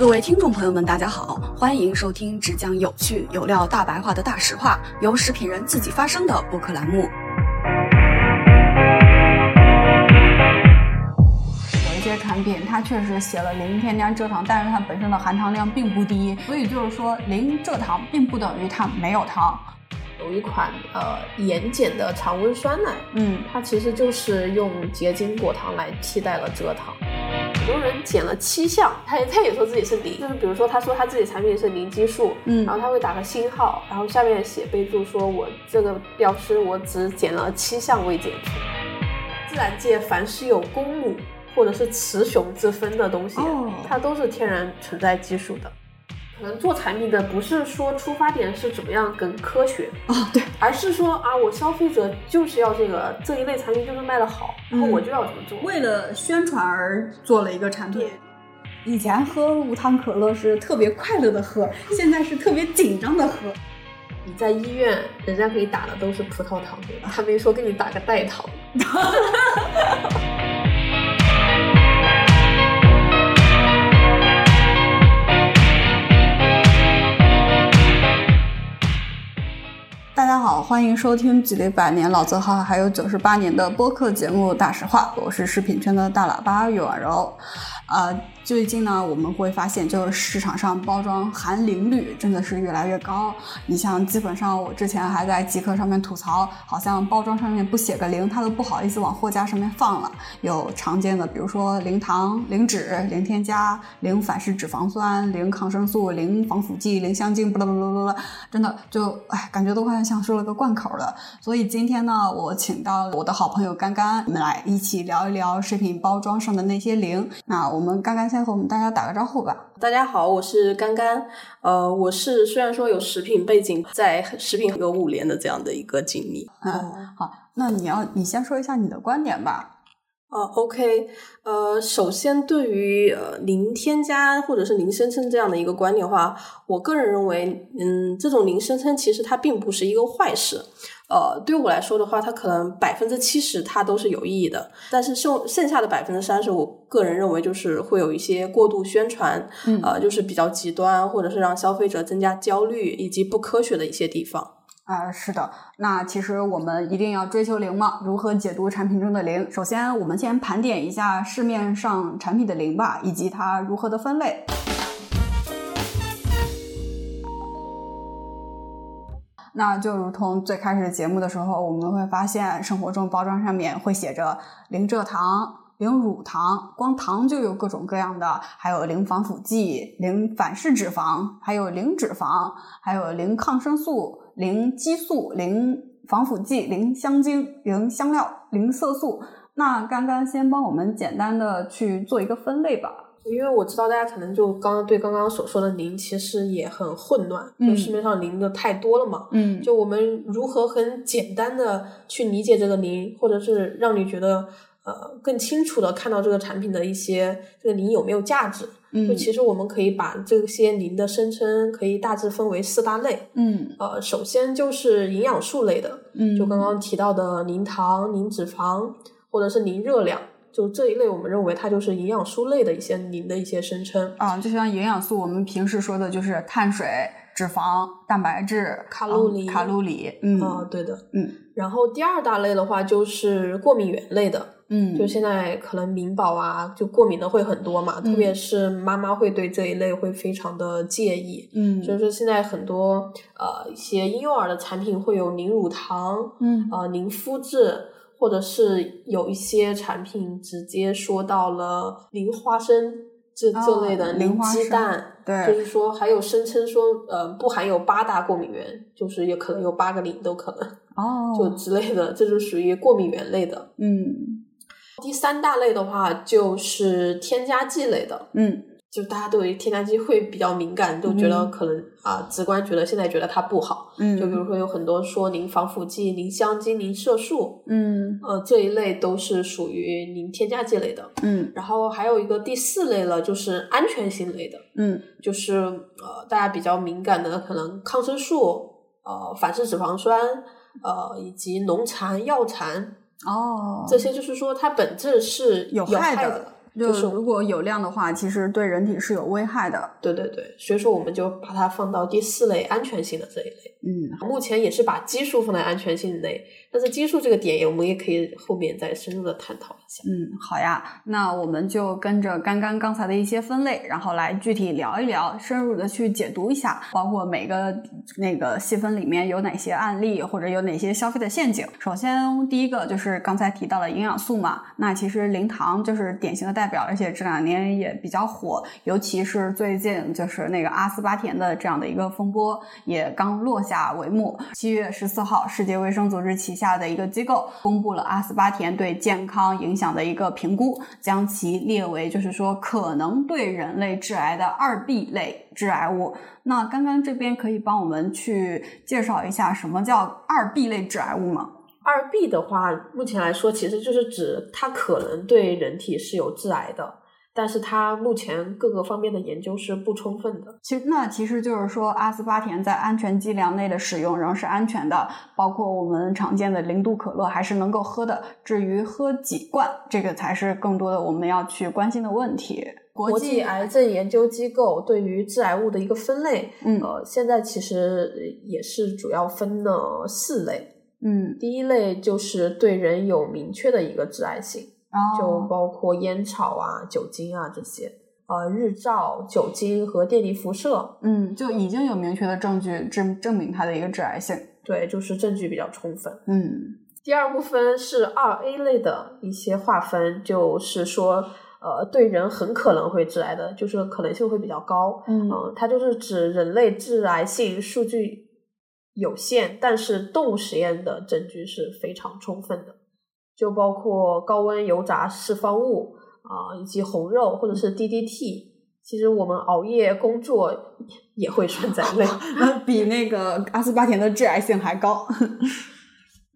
各位听众朋友们，大家好，欢迎收听只讲有趣有料、大白话的大实话，由食品人自己发声的播客栏目。有一些产品它确实写了零添加蔗糖，但是它本身的含糖量并不低，所以就是说零蔗糖并不等于它没有糖。有一款呃盐碱的常温酸奶，嗯，它其实就是用结晶果糖来替代了蔗糖。很多人减了七项，他也他也说自己是零，就是比如说他说他自己产品是零基数，嗯然后他会打个星号，然后下面写备注说我这个标识我只减了七项未检出。自然界凡是有公母或者是雌雄之分的东西，哦它都是天然存在基数的。可能做产品的不是说出发点是怎么样更科学，哦，对，而是说啊，我消费者就是要这个这一类产品就是卖的好，然后我就要怎么做。为了宣传而做了一个产品。以前喝无糖可乐是特别快乐的喝，现在是特别紧张的喝。你在医院，人家给你打的都是葡萄糖，对吧？他没说给你打个代糖。大家好，欢迎收听距离百年老字号还有九十八年的播客节目《大实话》，我是食品圈的大喇叭玉婉柔。啊，最近呢，我们会发现，就是市场上包装含磷率真的是越来越高。你像，基本上我之前还在极客上面吐槽，好像包装上面不写个零，他都不好意思往货架上面放了。有常见的，比如说零糖、零脂、零添加、零反式脂肪酸、零抗生素、零防腐剂、零香精，不啦不啦不啦，真的就哎，感觉都快像说了个贯口了。所以今天呢，我请到我的好朋友干干，我们来一起聊一聊食品包装上的那些零。那我们干干先和我们大家打个招呼吧。大家好，我是甘甘。呃，我是虽然说有食品背景，在食品有五年的这样的一个经历。嗯，好，那你要你先说一下你的观点吧。呃，OK，呃，首先对于呃零添加或者是零声称这样的一个观点的话，我个人认为，嗯，这种零声称其实它并不是一个坏事。呃，对我来说的话，它可能百分之七十它都是有意义的，但是剩剩下的百分之三十，我个人认为就是会有一些过度宣传，嗯呃，就是比较极端，或者是让消费者增加焦虑以及不科学的一些地方。啊、是的，那其实我们一定要追求零嘛？如何解读产品中的零？首先，我们先盘点一下市面上产品的零吧，以及它如何的分类。那就如同最开始节目的时候，我们会发现生活中包装上面会写着零蔗糖、零乳糖，光糖就有各种各样的，还有零防腐剂、零反式脂肪，还有零脂肪，还有零抗生素、零激素、零防腐剂、零香精、零香料、零色素。那刚刚先帮我们简单的去做一个分类吧。因为我知道大家可能就刚刚对刚刚所说的零其实也很混乱，嗯就市面上零的太多了嘛。嗯就我们如何很简单的去理解这个零，或者是让你觉得呃更清楚的看到这个产品的一些这个零有没有价值？就嗯其实我们可以把这些零的声称可以大致分为四大类。嗯呃，首先就是营养素类的，嗯，就刚刚提到的零糖、零脂肪或者是零热量，就这一类，我们认为它就是营养素类的一些零的一些声称。啊，就像营养素，我们平时说的就是碳水、脂肪、蛋白质、卡路里啊卡路里，嗯啊，对的。嗯然后第二大类的话就是过敏原类的，嗯，就现在可能敏宝啊，就过敏的会很多嘛，特别是妈妈会对这一类会非常的介意。嗯。所以说现在很多呃一些婴幼儿的产品会有零乳糖，嗯。呃零肤质，或者是有一些产品直接说到了零花生这这哦类的零鸡蛋，对。就是说还有声称说呃不含有八大过敏源，就是也可能有八个零都可能，哦，就之类的，这就属于过敏源类的。嗯第三大类的话就是添加剂类的，嗯就大家对于添加剂会比较敏感，就觉得可能啊、直观觉得现在觉得它不好。嗯，就比如说有很多说零防腐剂、零香精、零色素，嗯呃，这一类都是属于零添加剂类的。嗯然后还有一个第四类了，就是安全性类的，嗯就是呃大家比较敏感的可能抗生素、呃反式脂肪酸、呃以及农残、药残哦，这些，就是说它本质是有害害的就是如果有量的话，其实对人体是有危害的。对对对，所以说我们就把它放到第四类安全性的这一类。嗯，目前也是把基数放在安全性内，但是基数这个点也，我们也可以后面再深入的探讨一下。嗯，好呀，那我们就跟着刚刚刚才的一些分类，然后来具体聊一聊，深入的去解读一下，包括每个那个细分里面有哪些案例，或者有哪些消费的陷阱。首先，第一个就是刚才提到的营养素嘛，那其实零糖就是典型的代表，而且这两年也比较火，尤其是最近就是那个阿斯巴甜的这样的一个风波也刚落下下帷幕。七月十四号，世界卫生组织旗下的一个机构公布了阿斯巴甜对健康影响的一个评估，将其列为就是说可能对人类致癌的二 B 类致癌物。那刚刚这边可以帮我们去介绍一下什么叫二 B 类致癌物吗？二 B 的话，目前来说其实就是指它可能对人体是有致癌的，但是它目前各个方面的研究是不充分的。其实那其实就是说，阿斯巴甜在安全剂量内的使用仍是安全的，包括我们常见的零度可乐还是能够喝的。至于喝几罐，这个才是更多的我们要去关心的问题。国际癌症研究机构对于致癌物的一个分类，嗯呃，现在其实也是主要分了四类。嗯，第一类就是对人有明确的一个致癌性，就哦包括烟草啊、酒精啊这些。呃，日照、酒精和电离辐射，嗯，就已经有明确的证据证证明它的一个致癌性。对，就是证据比较充分。嗯第二部分是二 A 类的一些划分，就是说，呃，对人很可能会致癌的，就是可能性会比较高。嗯呃它就是指人类致癌性数据有限，但是动物实验的证据是非常充分的，就包括高温油炸释放物啊、以及红肉或者是 DDT。其实我们熬夜工作也会算在内。那 比那个阿斯巴甜的致癌性还高。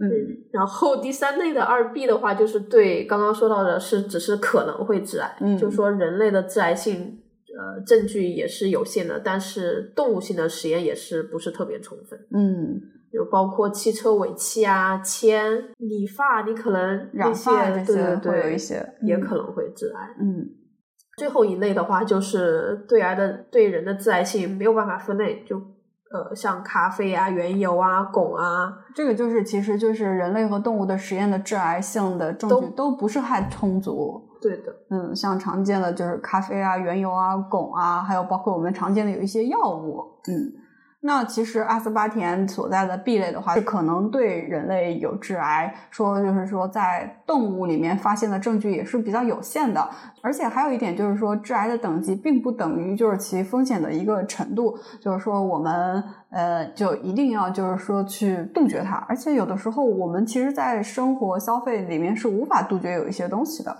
嗯然后第三类的二 B 的话，就是对刚刚说到的是只是可能会致癌，嗯就是说人类的致癌性呃证据也是有限的，但是动物性的实验也是不是特别充分，嗯，就包括汽车尾气啊、铅、理发，你可能那染些发这些对对对会有一些嗯也可能会致癌。嗯最后一类的话，就是对癌的对人的致癌性没有办法分类，就呃像咖啡啊、原油啊、汞啊，这个就是其实就是人类和动物的实验的致癌性的证据都都不是太充足。对的。嗯，像常见的就是咖啡啊、原油啊、汞啊，还有包括我们常见的有一些药物。嗯，那其实阿斯巴甜所在的 B 类的话，是可能对人类有致癌，说就是说在动物里面发现的证据也是比较有限的。而且还有一点就是说，致癌的等级并不等于就是其风险的一个程度，就是说我们呃就一定要就是说去杜绝它。而且有的时候我们其实，在生活消费里面是无法杜绝有一些东西的。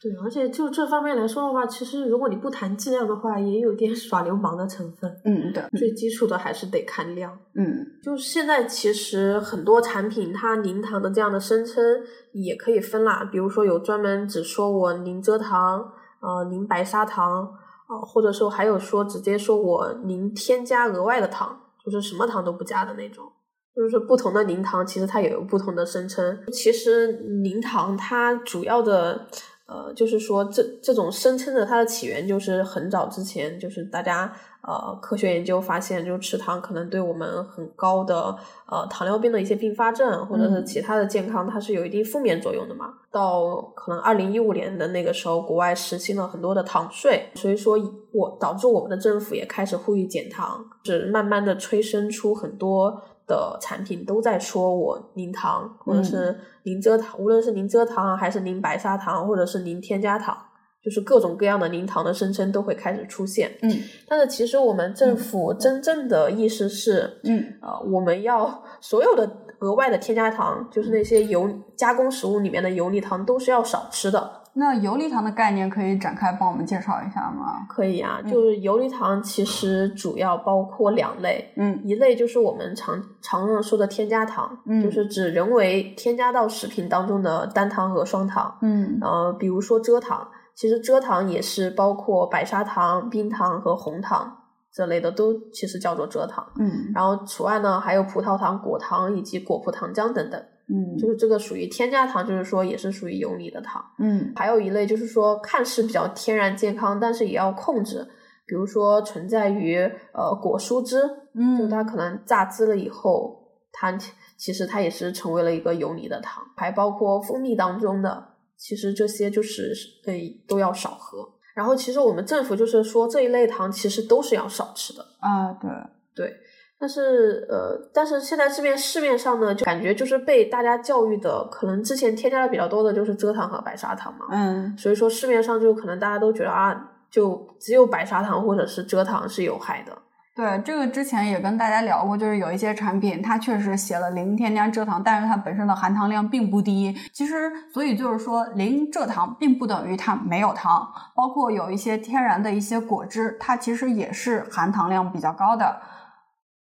对，而且就这方面来说的话，其实如果你不谈剂量的话，也有点 耍流氓的成分。嗯，对，最基础的还是得看量。嗯就现在其实很多产品它零糖的这样的声称也可以分啦，比如说有专门只说我零蔗糖，呃，零白砂糖，啊、或者说还有说直接说我零添加额外的糖，就是什么糖都不加的那种。就是不同的零糖，其实它也有不同的声称。其实零糖它主要的，呃，就是说这这种声称的它的起源，就是很早之前，就是大家呃科学研究发现，就是吃糖可能对我们很高的呃糖尿病的一些并发症，或者是嗯其他的健康，它是有一定负面作用的嘛。到可能二零一五年的那个时候，国外实行了很多的糖税，所以说我导致我们的政府也开始呼吁减糖，是慢慢的催生出很多。的产品都在说我零糖，或者是零蔗糖，无论是零蔗糖还是零白砂糖，或者是零添加糖，就是各种各样的零糖的声称都会开始出现。嗯。但是其实我们政府真正的意思是，嗯。呃，我们要所有的额外的添加糖，就是那些油加工食物里面的游离糖，都是要少吃的。那游离糖的概念可以展开帮我们介绍一下吗？可以啊，嗯就是游离糖其实主要包括两类，嗯一类就是我们常常用说的添加糖，嗯就是指人为添加到食品当中的单糖和双糖。嗯呃，比如说蔗糖，其实蔗糖也是包括白砂糖、冰糖和红糖这类的，都其实叫做蔗糖。嗯然后除外呢，还有葡萄糖、果糖以及果葡糖浆等等。嗯就是这个属于添加糖，就是说也是属于有理的糖。嗯还有一类就是说看似比较天然健康，但是也要控制，比如说存在于呃果蔬汁，嗯就嗯它可能榨汁了以后，它其实它也是成为了一个有理的糖，还包括蜂蜜当中的，其实这些就是呃都要少喝。然后其实我们政府就是说这一类糖其实都是要少吃的，啊对，对。但是呃，但是现在这边市面上呢，就感觉就是被大家教育的，可能之前添加的比较多的就是蔗糖和白砂糖嘛，嗯所以说市面上就可能大家都觉得啊，就只有白砂糖或者是蔗糖是有害的。对，这个之前也跟大家聊过，就是有一些产品它确实写了零添加蔗糖，但是它本身的含糖量并不低。其实，所以就是说零蔗糖并不等于它没有糖，包括有一些天然的一些果汁，它其实也是含糖量比较高的。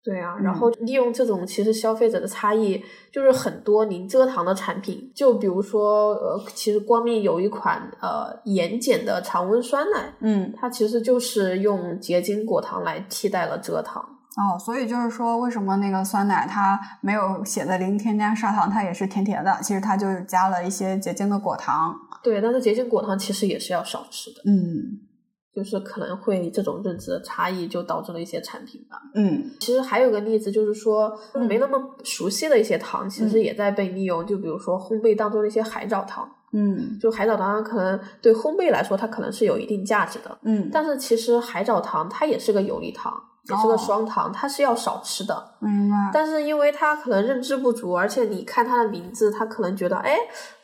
对啊，嗯然后利用这种其实消费者的差异，就是很多零蔗糖的产品，就比如说呃，其实光明有一款呃盐碱的常温酸奶，嗯，它其实就是用结晶果糖来替代了蔗糖。哦，所以就是说，为什么那个酸奶它没有写的零添加砂糖，它也是甜甜的？其实它就是加了一些结晶的果糖。对，但是结晶果糖其实也是要少吃的，嗯就是可能会这种认知的差异，就导致了一些产品吧。嗯其实还有个例子，就是说没那么熟悉的一些糖，其实也在被利用。就比如说烘焙当中的一些海藻糖，嗯就海藻糖可能对烘焙来说，它可能是有一定价值的。嗯，但是其实海藻糖它也是个有利糖，也是哦个双糖，它是要少吃的。明白。但是因为它可能认知不足，而且你看它的名字，它可能觉得哎，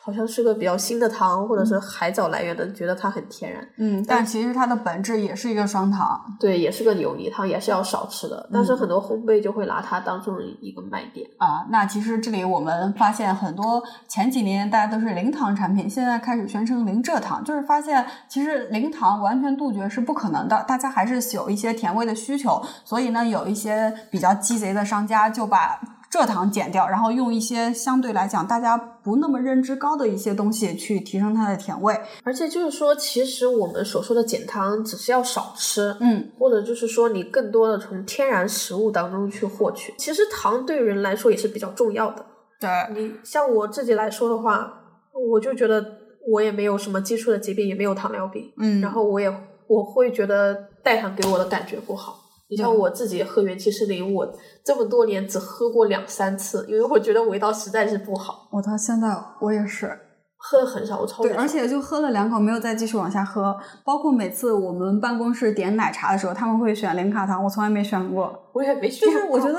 好像是个比较新的糖，或者是海藻来源的，觉得它很天然。嗯，但其实它的本质也是一个双糖。对，也是个有利糖，也是要少吃的。但是很多烘焙就会拿它当做一个卖点。啊，那其实这里我们发现很多前几年大家都是零糖产品，现在开始宣称零蔗糖，就是发现其实零糖完全杜绝是不可能的，大家还是有一些甜味的需求，所以呢，有一些比较鸡贼的商家就把蔗糖减掉，然后用一些相对来讲大家不那么认知高的一些东西去提升它的甜味。而且就是说，其实我们所说的减糖，只是要少吃，嗯或者就是说你更多的从天然食物当中去获取。其实糖对人来说也是比较重要的。对，你像我自己来说的话，我就觉得我也没有什么基础的疾病，也没有糖尿病，嗯，然后我也我会觉得代糖给我的感觉不好。你像我自己喝元气森林，我这么多年只喝过两三次，因为我觉得味道实在是不好，我到现在我也是。喝的很少，我超对，而且就喝了两口，没有再继续往下喝。包括每次我们办公室点奶茶的时候，他们会选零卡糖，我从来没选过。我也没选就是。我觉得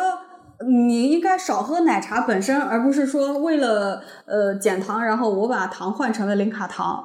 你应该少喝奶茶本身，而不是说为了呃减糖，然后我把糖换成了零卡糖。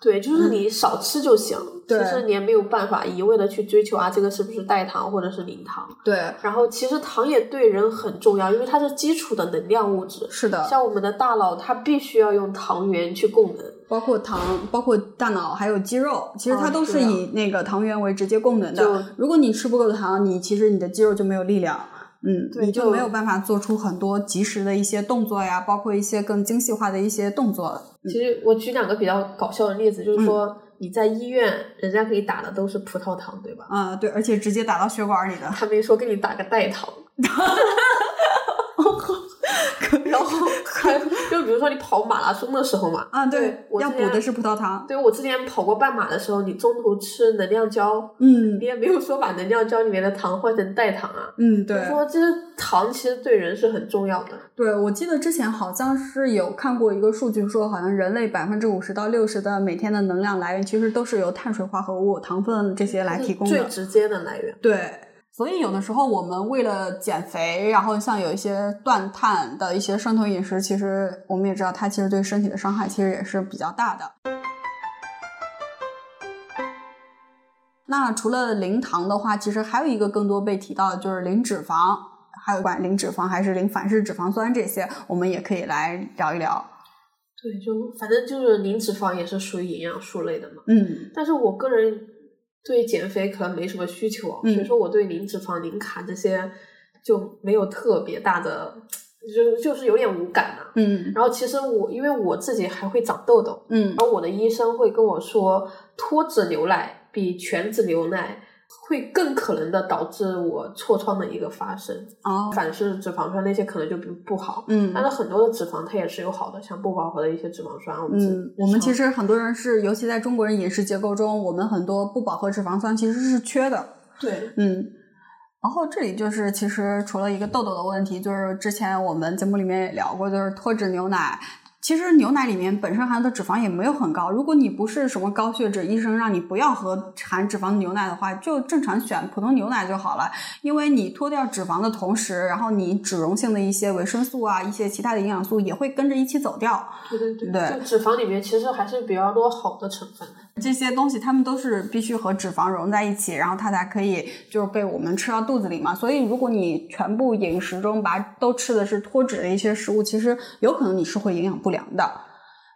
对，就是你少吃就行。嗯对其实你也没有办法一味的去追求啊，这个是不是代糖或者是零糖。对，然后其实糖也对人很重要，因为它是基础的能量物质。是的，像我们的大脑，它必须要用糖原去供能。包括糖，包括大脑还有肌肉，其实它哦都是以那个糖原为直接供能的。就如果你吃不够糖，你其实你的肌肉就没有力量。嗯，对就你就没有办法做出很多及时的一些动作呀，包括一些更精细化的一些动作。其实我举两个比较搞笑的例子，就是嗯说你在医院，人家给你打的都是葡萄糖，对吧？啊、对，而且直接打到血管里的。他没说给你打个代糖。然后还就比如说你跑马拉松的时候嘛，啊，对我要补的是葡萄糖。对我之前跑过半马的时候，你中途吃能量胶，嗯你也没有说把能量胶里面的糖换成代糖啊。嗯，对。说这些糖其实对人是很重要的。对，我记得之前好像是有看过一个数据，说好像人类百分之五十到六十的每天的能量来源，其实都是由碳水化合物、糖分这些来提供的。最直接的来源。对，所以有的时候我们为了减肥，然后像有一些断碳的一些生酮饮食，其实我们也知道，它其实对身体的伤害其实也是比较大的。那除了零糖的话，其实还有一个更多被提到的就是零脂肪，还有管零脂肪还是零反式脂肪酸这些，我们也可以来聊一聊。对，就反正就是零脂肪也是属于营养素类的嘛。嗯但是我个人对减肥可能没什么需求所以说我对零脂肪、零卡这些就没有特别大的，就就是有点无感呐、嗯。然后其实我因为我自己还会长痘痘，嗯。然后我的医生会跟我说，脱脂牛奶比全脂牛奶会更可能的导致我痤疮的一个发生。哦，反式脂肪酸那些可能就不不好，嗯但是很多的脂肪它也是有好的，像不饱和的一些脂肪酸，嗯，我们其实实很多人是，尤其在中国人饮食结构中，我们很多不饱和脂肪酸其实是缺的。对嗯，然后这里就是其实除了一个痘痘的问题，就是之前我们节目里面也聊过，就是脱脂牛奶。其实牛奶里面本身含的脂肪也没有很高，如果你不是什么高血脂，医生让你不要喝含脂肪的牛奶的话，就正常选普通牛奶就好了。因为你脱掉脂肪的同时，然后你脂溶性的一些维生素啊，一些其他的营养素也会跟着一起走掉。对对对，对就脂肪里面其实还是比较多好的成分。这些东西它们都是必须和脂肪融在一起，然后它才可以就是被我们吃到肚子里嘛。所以如果你全部饮食中把都吃的是脱脂的一些食物，其实有可能你是会营养不良的。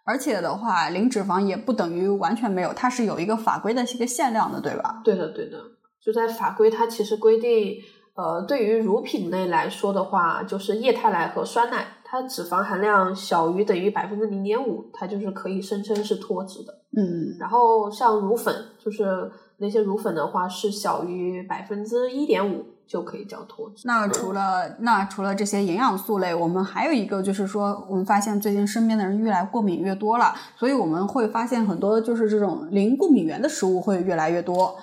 而且的话，零脂肪也不等于完全没有，它是有一个法规的一个限量的，对吧？对的对的，就在法规它其实规定，呃，对于乳品类来说的话，就是液态奶和酸奶，它脂肪含量小于等于百分之零点五，它就是可以声称是脱脂的。嗯然后像乳粉，就是那些乳粉的话是小于百分之一点五就可以叫脱脂。那除了那除了这些营养素类，我们还有一个就是说，我们发现最近身边的人越来过敏越多了，所以我们会发现很多就是这种零过敏源的食物会越来越多。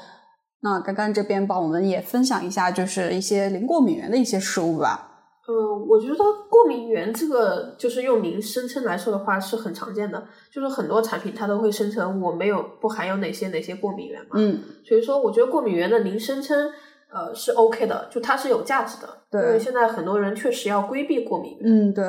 那刚刚这边帮我们也分享一下，就是一些零过敏源的一些食物吧。嗯，我觉得过敏源这个就是用零声称来说的话是很常见的，就是很多产品它都会声称我没有不含有哪些哪些过敏源嘛。嗯所以说，我觉得过敏源的零声称，呃，是 OK 的，就它是有价值的。对因为现在很多人确实要规避过敏。嗯，对，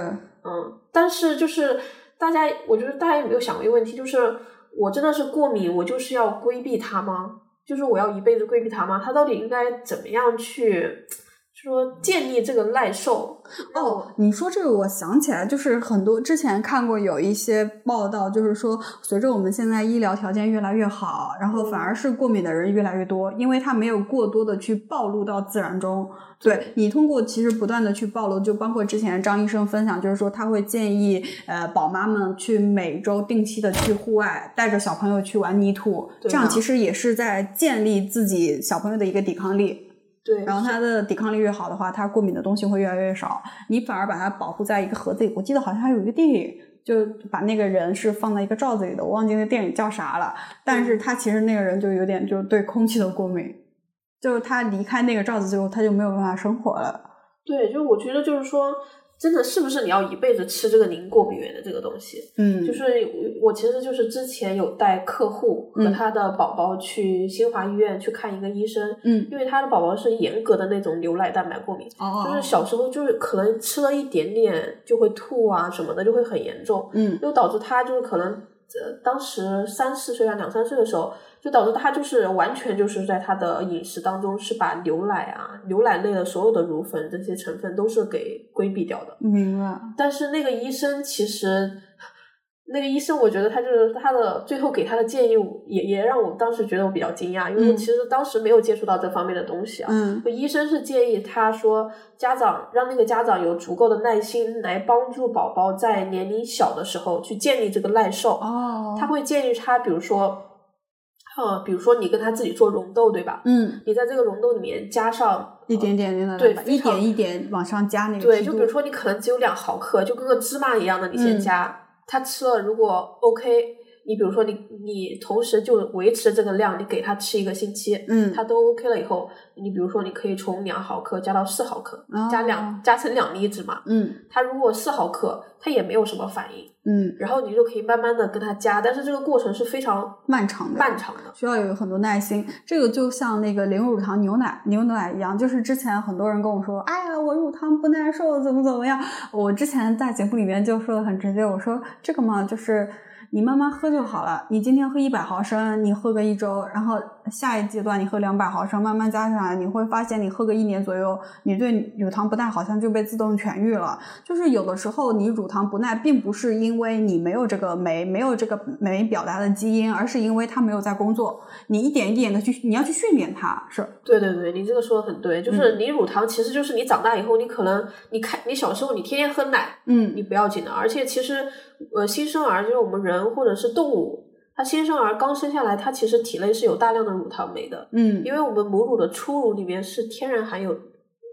嗯，但是就是大家，我觉得大家有没有想过一个问题，就是我真的是过敏，我就是要规避它吗？就是我要一辈子规避它吗？它到底应该怎么样去说建立这个耐受？哦，你说这个，我想起来，就是很多之前看过有一些报道，就是说，随着我们现在医疗条件越来越好，然后反而是过敏的人越来越多，因为他没有过多的去暴露到自然中。对你通过其实不断的去暴露，就包括之前张医生分享，就是说他会建议呃宝妈们去每周定期的去户外，带着小朋友去玩泥土，这样其实也是在建立自己小朋友的一个抵抗力。对，然后他的抵抗力越好的话，他过敏的东西会越来越少。你反而把它保护在一个盒子里。我记得好像还有一个电影，就把那个人是放在一个罩子里的，我忘记那个电影叫啥了。但是他其实那个人就有点就是对空气的过敏，就是他离开那个罩子之后，他就没有办法生活了。对，就我觉得就是说，真的是不是你要一辈子吃这个零过敏源的这个东西？嗯，就是我其实就是之前有带客户和嗯。他的宝宝去新华医院去看一个医生，嗯。因为他的宝宝是严格的那种牛奶蛋白过敏，哦，就是小时候就是可能吃了一点点就会吐啊什么的，就会很严重，嗯。就导致他就是可能呃当时三四岁啊两三岁的时候，就导致他就是完全就是在他的饮食当中是把牛奶啊牛奶类的所有的乳粉这些成分都是给规避掉的。明白。但是那个医生其实，那个医生我觉得他就是他的最后给他的建议也也让我当时觉得我比较惊讶，因为其实当时没有接触到这方面的东西啊。嗯医生是建议他说，家长让那个家长有足够的耐心来帮助宝宝在年龄小的时候去建立这个耐受。哦，他会建议他，比如说，呃，比如说你跟他自己做溶豆，对吧？嗯你在这个溶豆里面加上一点点对一点一点往上加那个对，就比如说你可能只有两毫克，就跟个芝麻一样的，你先嗯加。他吃了如果 OK，你比如说你你同时就维持这个量，你给他吃一个星期，嗯他都 OK 了以后，你比如说你可以从两毫克加到四毫克，加哦两加成两粒子嘛。嗯它如果四毫克，它也没有什么反应，嗯然后你就可以慢慢的跟它加，但是这个过程是非常漫长的漫长的。需要有很多耐心。这个就像那个零乳糖牛奶牛奶一样，就是之前很多人跟我说，哎呀，我乳糖不耐受，怎么怎么样。我之前在节目里面就说的很直接，我说这个嘛，就是你慢慢喝就好了。你今天喝一百毫升，你喝个一周，然后下一阶段你喝两百毫升，慢慢加上来，你会发现你喝个一年左右，你对乳糖不耐好像就被自动痊愈了。就是有的时候你乳糖不耐，并不是因为你没有这个酶，没有这个酶表达的基因，而是因为它没有在工作。你一点一点的去，你要去训练它，是，对对对，你这个说的很对，嗯就是你乳糖其实就是你长大以后，你可能你看你小时候你天天喝奶，嗯你不要紧的。而且其实，呃，新生儿就是我们人或者是动物，他新生儿刚生下来，他其实体内是有大量的乳糖酶的，嗯因为我们母乳的初乳里面是天然含有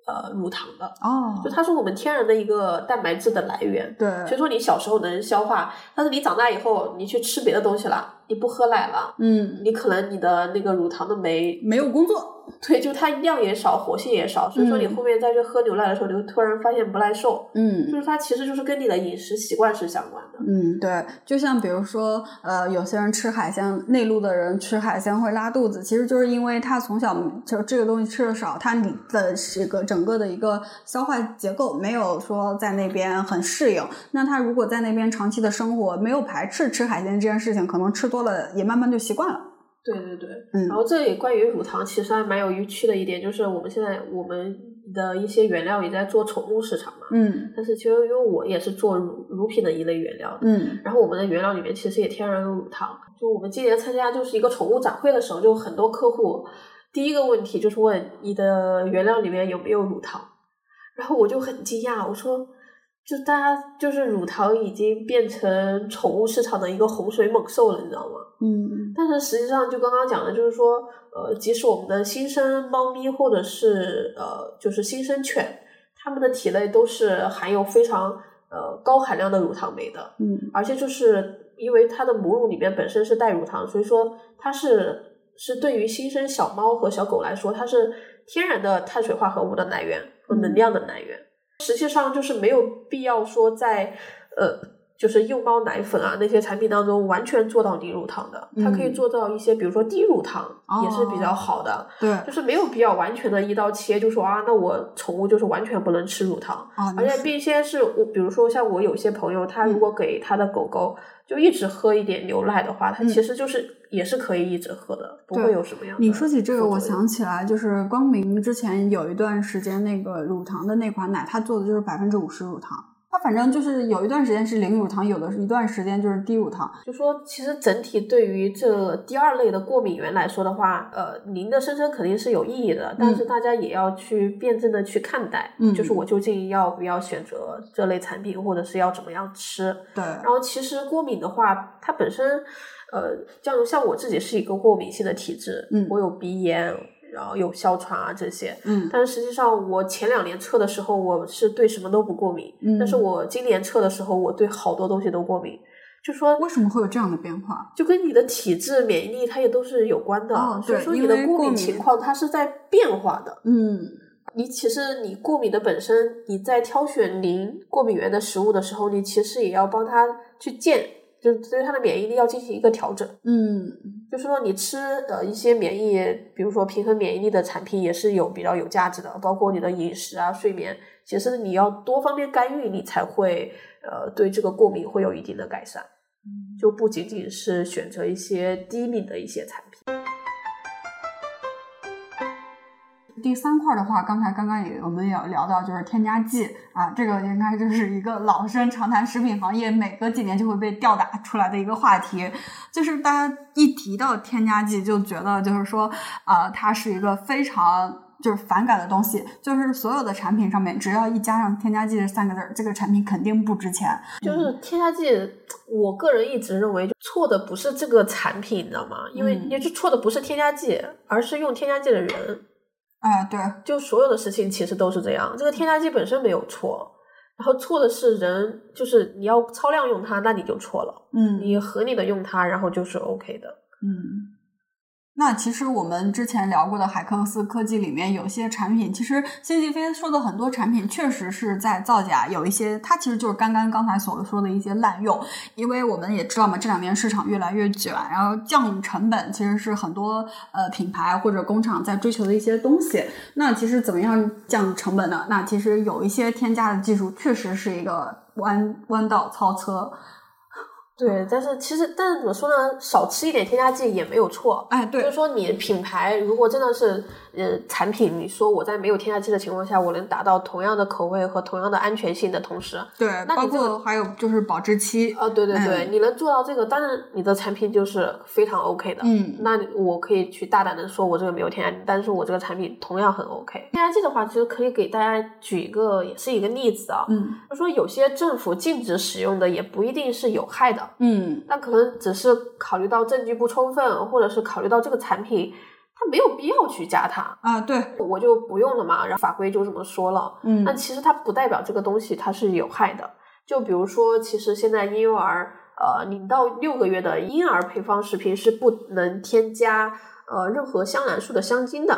呃乳糖的，哦就它是我们天然的一个蛋白质的来源。对所以说你小时候能消化，但是你长大以后，你去吃别的东西了，你不喝奶了，嗯你可能你的那个乳糖的酶，没有工作对，就它量也少，活性也少，所以说你嗯后面再去喝牛奶的时候，你会突然发现不耐受，嗯就是它其实就是跟你的饮食习惯是相关的。嗯，对，就像比如说，呃，有些人吃海鲜，内陆的人吃海鲜会拉肚子，其实就是因为他从小就这个东西吃的少，他你的这个整个的一个消化结构没有说在那边很适应。那他如果在那边长期的生活，没有排斥吃海鲜这件事情，可能吃多了也慢慢就习惯了。对对对，嗯然后这里关于乳糖，其实还蛮有趣趣的一点，就是我们现在我们的一些原料也在做宠物市场嘛，嗯但是其实因为我也是做乳乳品的一类原料的，嗯然后我们的原料里面其实也天然有乳糖。就我们今年参加就是一个宠物展会的时候，就很多客户第一个问题就是问你的原料里面有没有乳糖，然后我就很惊讶，我说。就大家就是乳糖已经变成宠物市场的一个洪水猛兽了，你知道吗？嗯但是实际上，就刚刚讲的，就是说，呃，即使我们的新生猫咪或者是呃，就是新生犬，它们的体内都是含有非常呃高含量的乳糖酶的，嗯而且就是因为它的母乳里面本身是带乳糖，所以说它是是对于新生小猫和小狗来说，它是天然的碳水化合物的来源和能量的来源。实际上就是没有必要说在呃，就是幼猫奶粉啊那些产品当中完全做到零乳糖的，它可以嗯做到一些，比如说低乳糖、也是比较好的，对就是没有必要完全的一刀切，就说啊，那我宠物就是完全不能吃乳糖，啊，而且并且是我，比如说像我有些朋友，他如果给他的狗狗就一直喝一点牛奶的话，它嗯其实就是也是可以一直喝的，不会有什么样的。你说起这个，我想起来，就是光明之前有一段时间，那个乳糖的那款奶，它做的就是百分之五十乳糖。它反正就是有一段时间是零乳糖，有的是一段时间就是低乳糖。就说其实整体对于这第二类的过敏源来说的话，呃，您的声称肯定是有意义的，但是大家也要去辩证的去看待，嗯就是我究竟要不要选择这类产品，或者是要怎么样吃。对，然后其实过敏的话，它本身，呃，像像我自己是一个过敏性的体质，嗯我有鼻炎，然后有哮喘啊这些。嗯但是实际上，我前两年测的时候，我是对什么都不过敏，嗯但是我今年测的时候，我对好多东西都过敏。就说为什么会有这样的变化？就跟你的体质、免疫力，它也都是有关的。所以说你的过敏敏情况它是在变化的。嗯你其实你过敏的本身，你在挑选零过敏源的食物的时候，你其实也要帮它去建，就是对它的免疫力要进行一个调整。嗯就是说，你吃呃一些免疫，比如说平衡免疫力的产品，也是有比较有价值的。包括你的饮食啊、睡眠，其实你要多方面干预，你才会呃对这个过敏会有一定的改善。就不仅仅是选择一些低敏的一些产品。第三块的话，刚才刚刚也我们也聊到，就是添加剂啊，这个应该就是一个老生常谈，食品行业每隔几年就会被吊打出来的一个话题。就是大家一提到添加剂，就觉得就是说，啊，它是一个非常就是反感的东西，就是所有的产品上面只要一加上添加剂这三个字儿，这个产品肯定不值钱。就是添加剂，我个人一直认为错的不是这个产品，你知道吗？因为嗯也就错的不是添加剂，而是用添加剂的人。哎，对，就所有的事情其实都是这样，这个添加剂本身没有错，然后错的是人，就是你要超量用它，那你就错了。嗯你合理的用它，然后就是 OK 的。嗯，那其实我们之前聊过的海克斯科技里面有些产品，其实辛吉飞说的很多产品确实是在造假，有一些它其实就是刚刚刚才所说的一些滥用，因为我们也知道嘛，这两年市场越来越卷，然后降成本其实是很多呃品牌或者工厂在追求的一些东西。那其实怎么样降成本呢？那其实有一些添加的技术确实是一个弯弯道超车。对，但是其实，但是怎么说呢？少吃一点添加剂也没有错。哎，对就是，说，你品牌如果真的是呃产品，你说我在没有添加剂的情况下，我能达到同样的口味和同样的安全性的同时，对，包那你这个括还有就是保质期，啊，对对对，嗯你能做到这个，当然你的产品就是非常 OK 的。嗯那我可以去大胆的说，我这个没有添加剂，但是我这个产品同样很 OK。添加剂的话，其实可以给大家举一个，也是一个例子啊，嗯就说有些政府禁止使用的，也不一定是有害的，嗯那可能只是考虑到证据不充分，或者是考虑到这个产品它没有必要去加它，啊，对，我就不用了嘛，然后法规就这么说了。嗯那其实它不代表这个东西它是有害的。就比如说，其实现在婴幼儿呃零到六个月的婴儿配方食品是不能添加呃任何香兰素的香精的。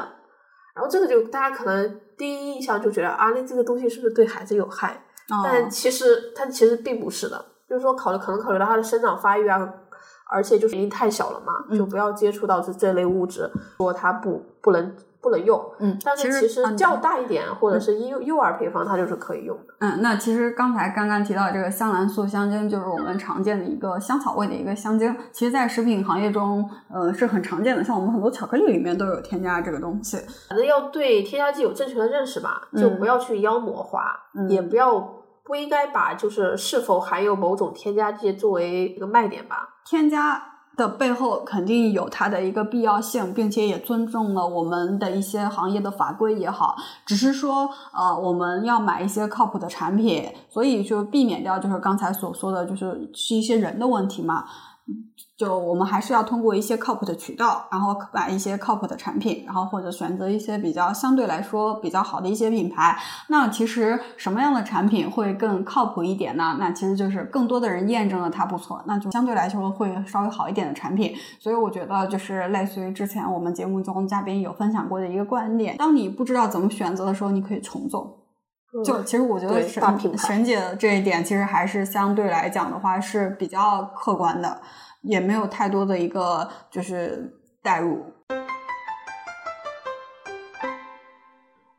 然后这个就大家可能第一印象就觉得啊，那这个东西是不是对孩子有害？哦但其实它其实并不是的，就是说考虑可能考虑到它的生长发育啊，而且就是年龄太小了嘛，嗯就不要接触到这这类物质，说它不不能不能用。嗯，但是其实嗯较大一点，或者是幼幼儿配方，它就是可以用的。嗯，那其实刚才刚刚提到这个香兰素香精，就是我们常见的一个香草味的一个香精。其实，在食品行业中，呃，是很常见的。像我们很多巧克力里面都有添加这个东西。反正要对添加剂有正确的认识吧，就不要去妖魔化，嗯也不要不应该把就是是否含有某种添加剂作为一个卖点吧。添加的背后肯定有它的一个必要性，并且也尊重了我们的一些行业的法规也好。只是说，呃，我们要买一些靠谱的产品，所以就避免掉就是刚才所说的就是是一些人的问题嘛。就我们还是要通过一些靠谱的渠道，然后买一些靠谱的产品，然后或者选择一些比较相对来说比较好的一些品牌。那其实什么样的产品会更靠谱一点呢？那其实就是更多的人验证了它不错，那就相对来说会稍微好一点的产品。所以我觉得就是类似于之前我们节目中嘉宾有分享过的一个观点：当你不知道怎么选择的时候，你可以重做。就其实我觉得沈沈姐的这一点，其实还是相对来讲的话是比较客观的，也没有太多的一个就是代入。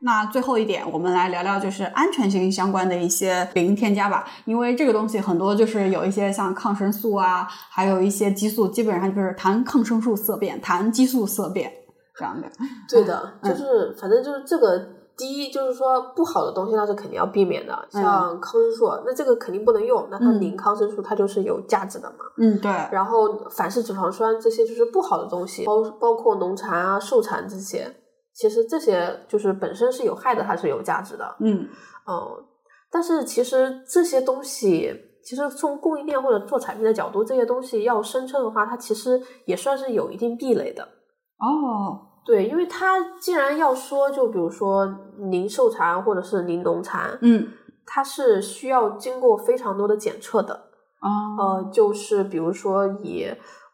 那最后一点，我们来聊聊就是安全性相关的一些零添加吧，因为这个东西很多就是有一些像抗生素啊，还有一些激素，基本上就是谈抗生素色变，谈激素色变这样的。对的，嗯就是反正就是这个。第一就是说不好的东西那是肯定要避免的，像抗生素，那这个肯定不能用，那它嗯零抗生素它就是有价值的嘛。嗯，对，然后反式脂肪酸这些就是不好的东西，包包括农残啊、受残这些，其实这些就是本身是有害的，它是有价值的。嗯嗯，但是其实这些东西，其实从供应链或者做产品的角度，这些东西要声称的话，它其实也算是有一定壁垒的。哦，对，因为它既然要说，就比如说零受残或者是零农残，嗯，它是需要经过非常多的检测的。哦，呃，就是比如说以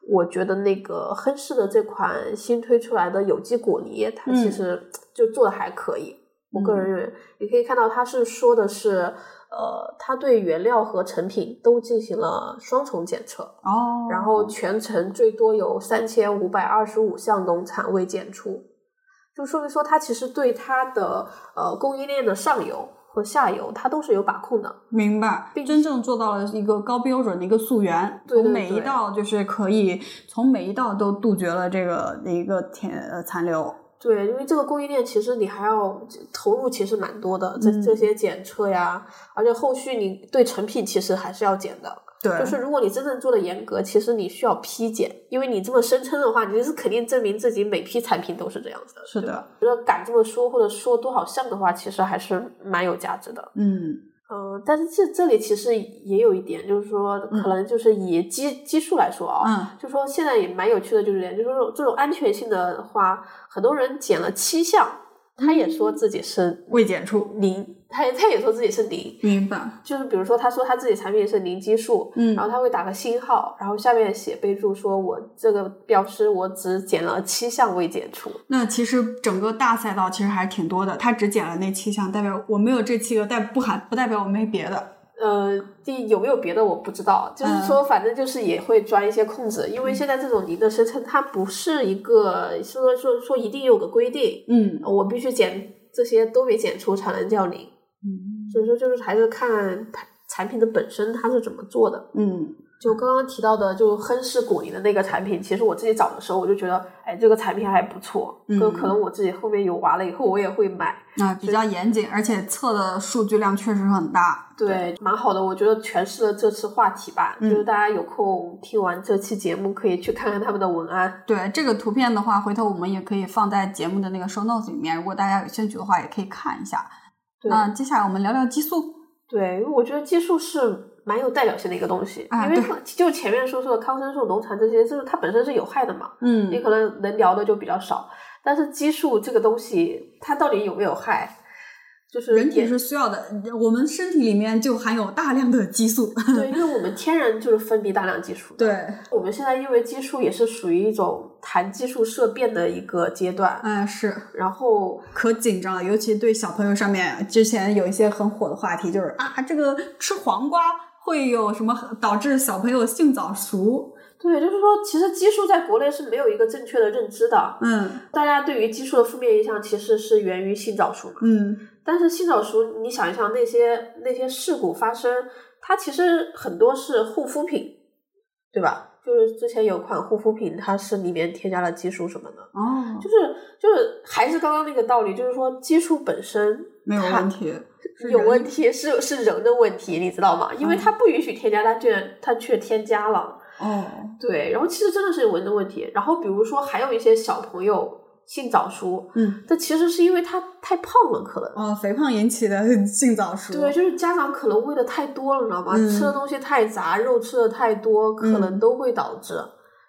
我觉得那个亨氏的这款新推出来的有机果泥，它其嗯实就做的还可以。我个人认为，你可以看到它是说的是，呃，它对原料和成品都进行了双重检测，哦，然后全程最多有三千五百二十五项农产未检出，就说明说它其实对它的呃供应链的上游和下游，它都是有把控的。明白，并真正做到了一个高标准的一个溯源，对对从每一道就是可以从每一道都杜绝了这个一个填呃残留。对，因为这个供应链其实你还要投入，其实蛮多的，这嗯这些检测呀，而且后续你对成品其实还是要检的。对，就是如果你真正做的严格，其实你需要批检，因为你这么声称的话，你是肯定证明自己每批产品都是这样子的。是的，觉得敢这么说或者说多少项的话，其实还是蛮有价值的。嗯嗯、但是这这里其实也有一点，就是说，可能就是以基基数来说啊，嗯就说现在也蛮有趣的，就是点，就是说这种安全性的话，很多人减了七项，他也说自己是未检出，零，他也他也说自己是零，明白。就是比如说他说他自己产品是零基数，嗯然后他会打个星号，然后下面写备注说我这个标识我只减了七项未检出，那其实整个大赛道其实还是挺多的，他只减了那七项，代表我没有这七个，但不含不代表我没别的。呃，第有没有别的我不知道，就是嗯说，反正就是也会钻一些空子，因为现在这种零的声称，它不是一个说说说一定有个规定，嗯我必须减这些都没减出才能叫零，嗯所以说就是还是看产品的本身它是怎么做的。嗯就刚刚提到的，就亨氏果泥的那个产品，其实我自己找的时候，我就觉得，哎，这个产品还不错，嗯就可能我自己后面有娃了以后，我也会买。啊，比较严谨，而且测的数据量确实很大。对，蛮好的，我觉得诠释了这次话题吧。嗯就是大家有空听完这期节目，可以去看看他们的文案。对这个图片的话，回头我们也可以放在节目的那个 show notes 里面，如果大家有兴趣的话，也可以看一下。对那接下来我们聊聊激素。对，因为我觉得激素是蛮有代表性的一个东西，啊因为就前面说说的抗生素、农残这些，就是它本身是有害的嘛，嗯你可能能聊的就比较少。但是激素这个东西，它到底有没有害？就是人体是需要的，我们身体里面就含有大量的激素。对，因为我们天然就是分泌大量激素。对，我们现在因为激素也是属于一种谈激素色变的一个阶段，嗯，是然后可紧张了，尤其对小朋友上面，之前有一些很火的话题，就是啊，这个吃黄瓜会有什么导致小朋友性早熟？对，就是说，其实激素在国内是没有一个正确的认知的。嗯大家对于激素的负面印象其实是源于性早熟嘛。嗯但是性早熟，你想一想那些那些事故发生，它其实很多是护肤品，对吧？就是之前有款护肤品，它是里面添加了激素什么的，哦，就是就是还是刚刚那个道理，就是说激素本身没有问题，有问题是是人的问题，你知道吗？因为嗯它不允许添加，它却它却添加了。哦，对，然后其实真的是人的问题。然后比如说还有一些小朋友性早熟，嗯。但其实是因为他太胖了，可能。哦，肥胖引起的 性早熟，对，就是家长可能喂的太多了，你知道吗？嗯。吃的东西太杂，肉吃的太多，可能嗯都会导致。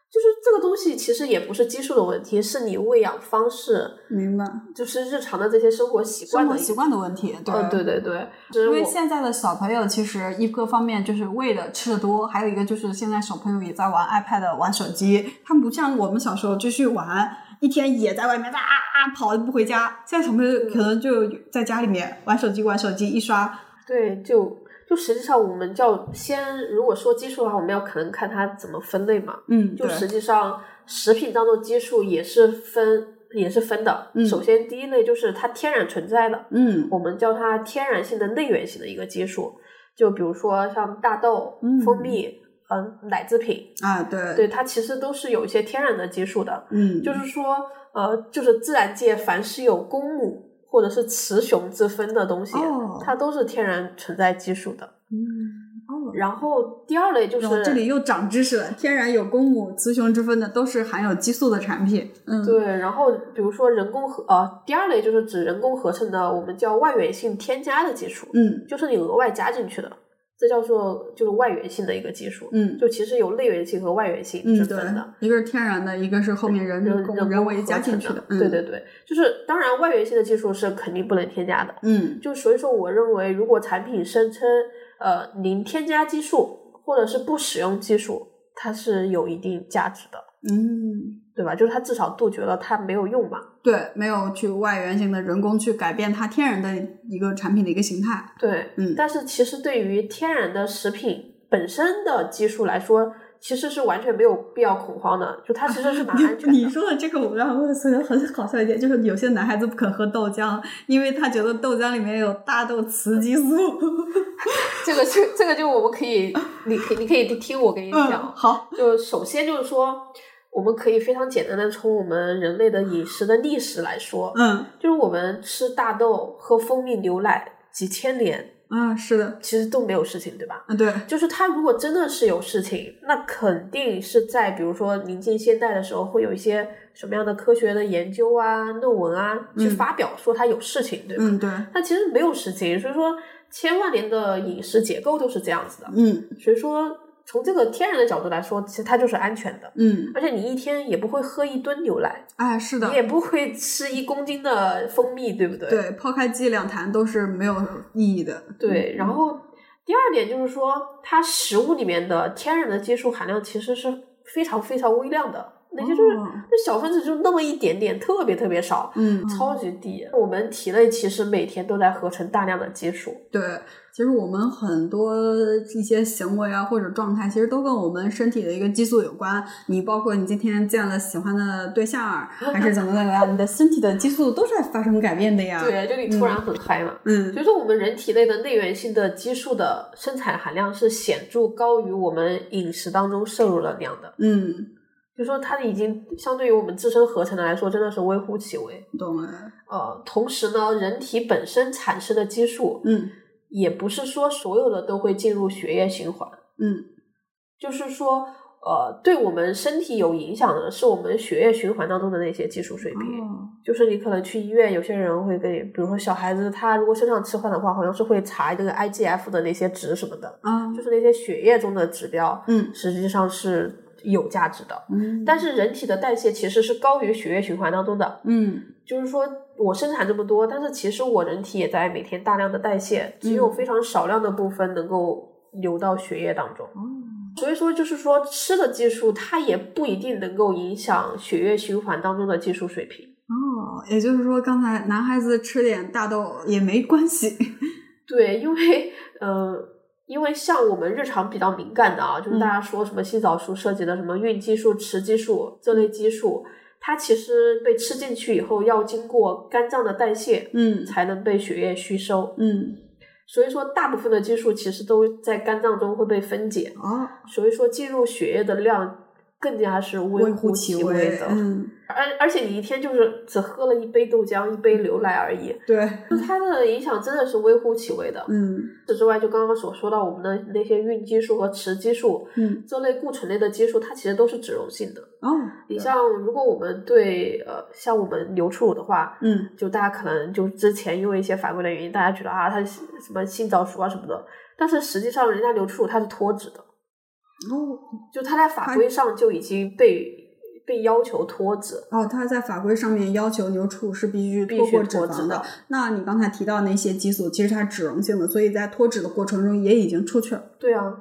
就是这个东西其实也不是激素的问题，是你喂养方式，明白，就是日常的这些生活习惯的生活习惯的问题，对、哦，对对对，因为现在的小朋友其实一个方面就是喂的吃的多，还有一个就是现在小朋友也在玩 iPad、玩手机，他们不像我们小时候继续玩，一天也在外面啊啊跑不回家。现在小朋友可能就在家里面玩手机、玩手机，一刷，对，就就实际上我们叫先，如果说激素的话，我们要可能看它怎么分类嘛。嗯，就实际上，食品当中激素也是分也是分的。嗯首先第一类就是它天然存在的，嗯我们叫它天然性的内源性的一个激素，就比如说像大豆、嗯蜂蜜、嗯、奶制品，啊，对，对它其实都是有一些天然的激素的。嗯，就是说，呃，就是自然界凡是有公母或者是雌雄之分的东西，哦它都是天然存在激素的。嗯哦。然后第二类就是这里又长知识了，天然有公母、雌雄之分的都是含有激素的产品。嗯，对，然后比如说人工合呃，第二类就是指人工合成的，我们叫外源性添加的激素，嗯就是你额外加进去的，这叫做就是外源性的一个技术。嗯就其实有内源性和外源性之分的。，一个是天然的，一个是后面人工人人工人为加进去的。嗯对对对，就是当然外源性的技术是肯定不能添加的。嗯就所以说，我认为如果产品声称呃零添加激素或者是不使用激素，它是有一定价值的，嗯，对吧？就是它至少杜绝了它没有用嘛。对，没有去外源性的人工去改变它天然的一个产品的一个形态。对，嗯但是其实对于天然的食品本身的激素来说，其实是完全没有必要恐慌的，就它其实是蛮 安全你的。说的这个，我让我觉得很好笑一点，就是有些男孩子不肯喝豆浆，因为他觉得豆浆里面有大豆雌激素。这个就这个就我们可以，你可以你可以听我跟你嗯，讲。好，就首先就是说，我们可以非常简单的从我们人类的饮食的历史来说，嗯。就是我们吃大豆、喝蜂蜜牛奶几千年，嗯，是的，其实都没有事情，对吧？嗯对，就是它如果真的是有事情，那肯定是在比如说临近现代的时候，会有一些什么样的科学的研究啊、论文啊去嗯发表说它有事情，对吧？嗯对，它其实没有事情，所以说千万年的饮食结构都是这样子的，嗯。所以说从这个天然的角度来说，其实它就是安全的。嗯，而且你一天也不会喝一吨牛奶，啊，是的你，也不会吃一公斤的蜂蜜，对不对？对，抛开剂量谈都是没有意义的。对，然后第二点就是说，它食物里面的天然的激素含量其实是非常非常微量的。那些就是哦那小分子就那么一点点，特别特别少，嗯，超级低。我们体内其实每天都在合成大量的激素，对，其实我们很多一些行为啊或者状态，其实都跟我们身体的一个激素有关。你包括你今天见了喜欢的对象儿，还是怎么怎么样，你的身体的激素都是在发生改变的呀。，对，就你突然很嗨嘛。嗯所以说，我们人体内的内源性的激素的生产含量是显著高于我们饮食当中摄入的量的。嗯，就说它已经相对于我们自身合成的来说，真的是微乎其微。懂了。呃，同时呢，人体本身产生的激素，嗯也不是说所有的都会进入血液循环，嗯就是说，呃，对我们身体有影响的是我们血液循环当中的那些激素水平。哦就是你可能去医院，有些人会给你，比如说小孩子，他如果身上吃饭的话，好像是会查这个 IGF 的那些值什么的，啊就是那些血液中的指标，嗯实际上是有价值的。嗯，但是人体的代谢其实是高于血液循环当中的，嗯就是说我生产这么多，但是其实我人体也在每天大量的代谢，只有嗯非常少量的部分能够流到血液当中。哦所以说，就是说吃的技术它也不一定能够影响血液循环当中的技术水平。哦，也就是说，刚才男孩子吃点大豆也没关系。对，因为呃，因为像我们日常比较敏感的啊，就是嗯。大家说什么性早熟涉及的什么孕激素、雌激素这类激素，它其实被吃进去以后，要经过肝脏的代谢，嗯。才能被血液吸收。嗯。所以说，大部分的激素其实都在肝脏中会被分解，啊，所以说进入血液的量更加是微微乎乎其其微的。嗯，而而且你一天就是只喝了一杯豆浆、一杯牛奶而已，对，就它的影响真的是微乎其微的。嗯此之外，就刚刚所说到我们的那些孕激素和雌激素嗯这类固醇类的激素，它其实都是脂溶性的。哦，你像如果我们对呃像我们牛初乳的话，嗯就大家可能就之前因为一些法规的原因，大家觉得啊它什么性早熟啊什么的，但是实际上人家牛初乳它是脱脂的，哦就它在法规上就已经被被要求脱脂。哦，它在法规上面要求牛初乳是必须必须脱过脂肪的脱脂的。那你刚才提到那些激素，其实它脂溶性的，所以在脱脂的过程中也已经出去了。对啊，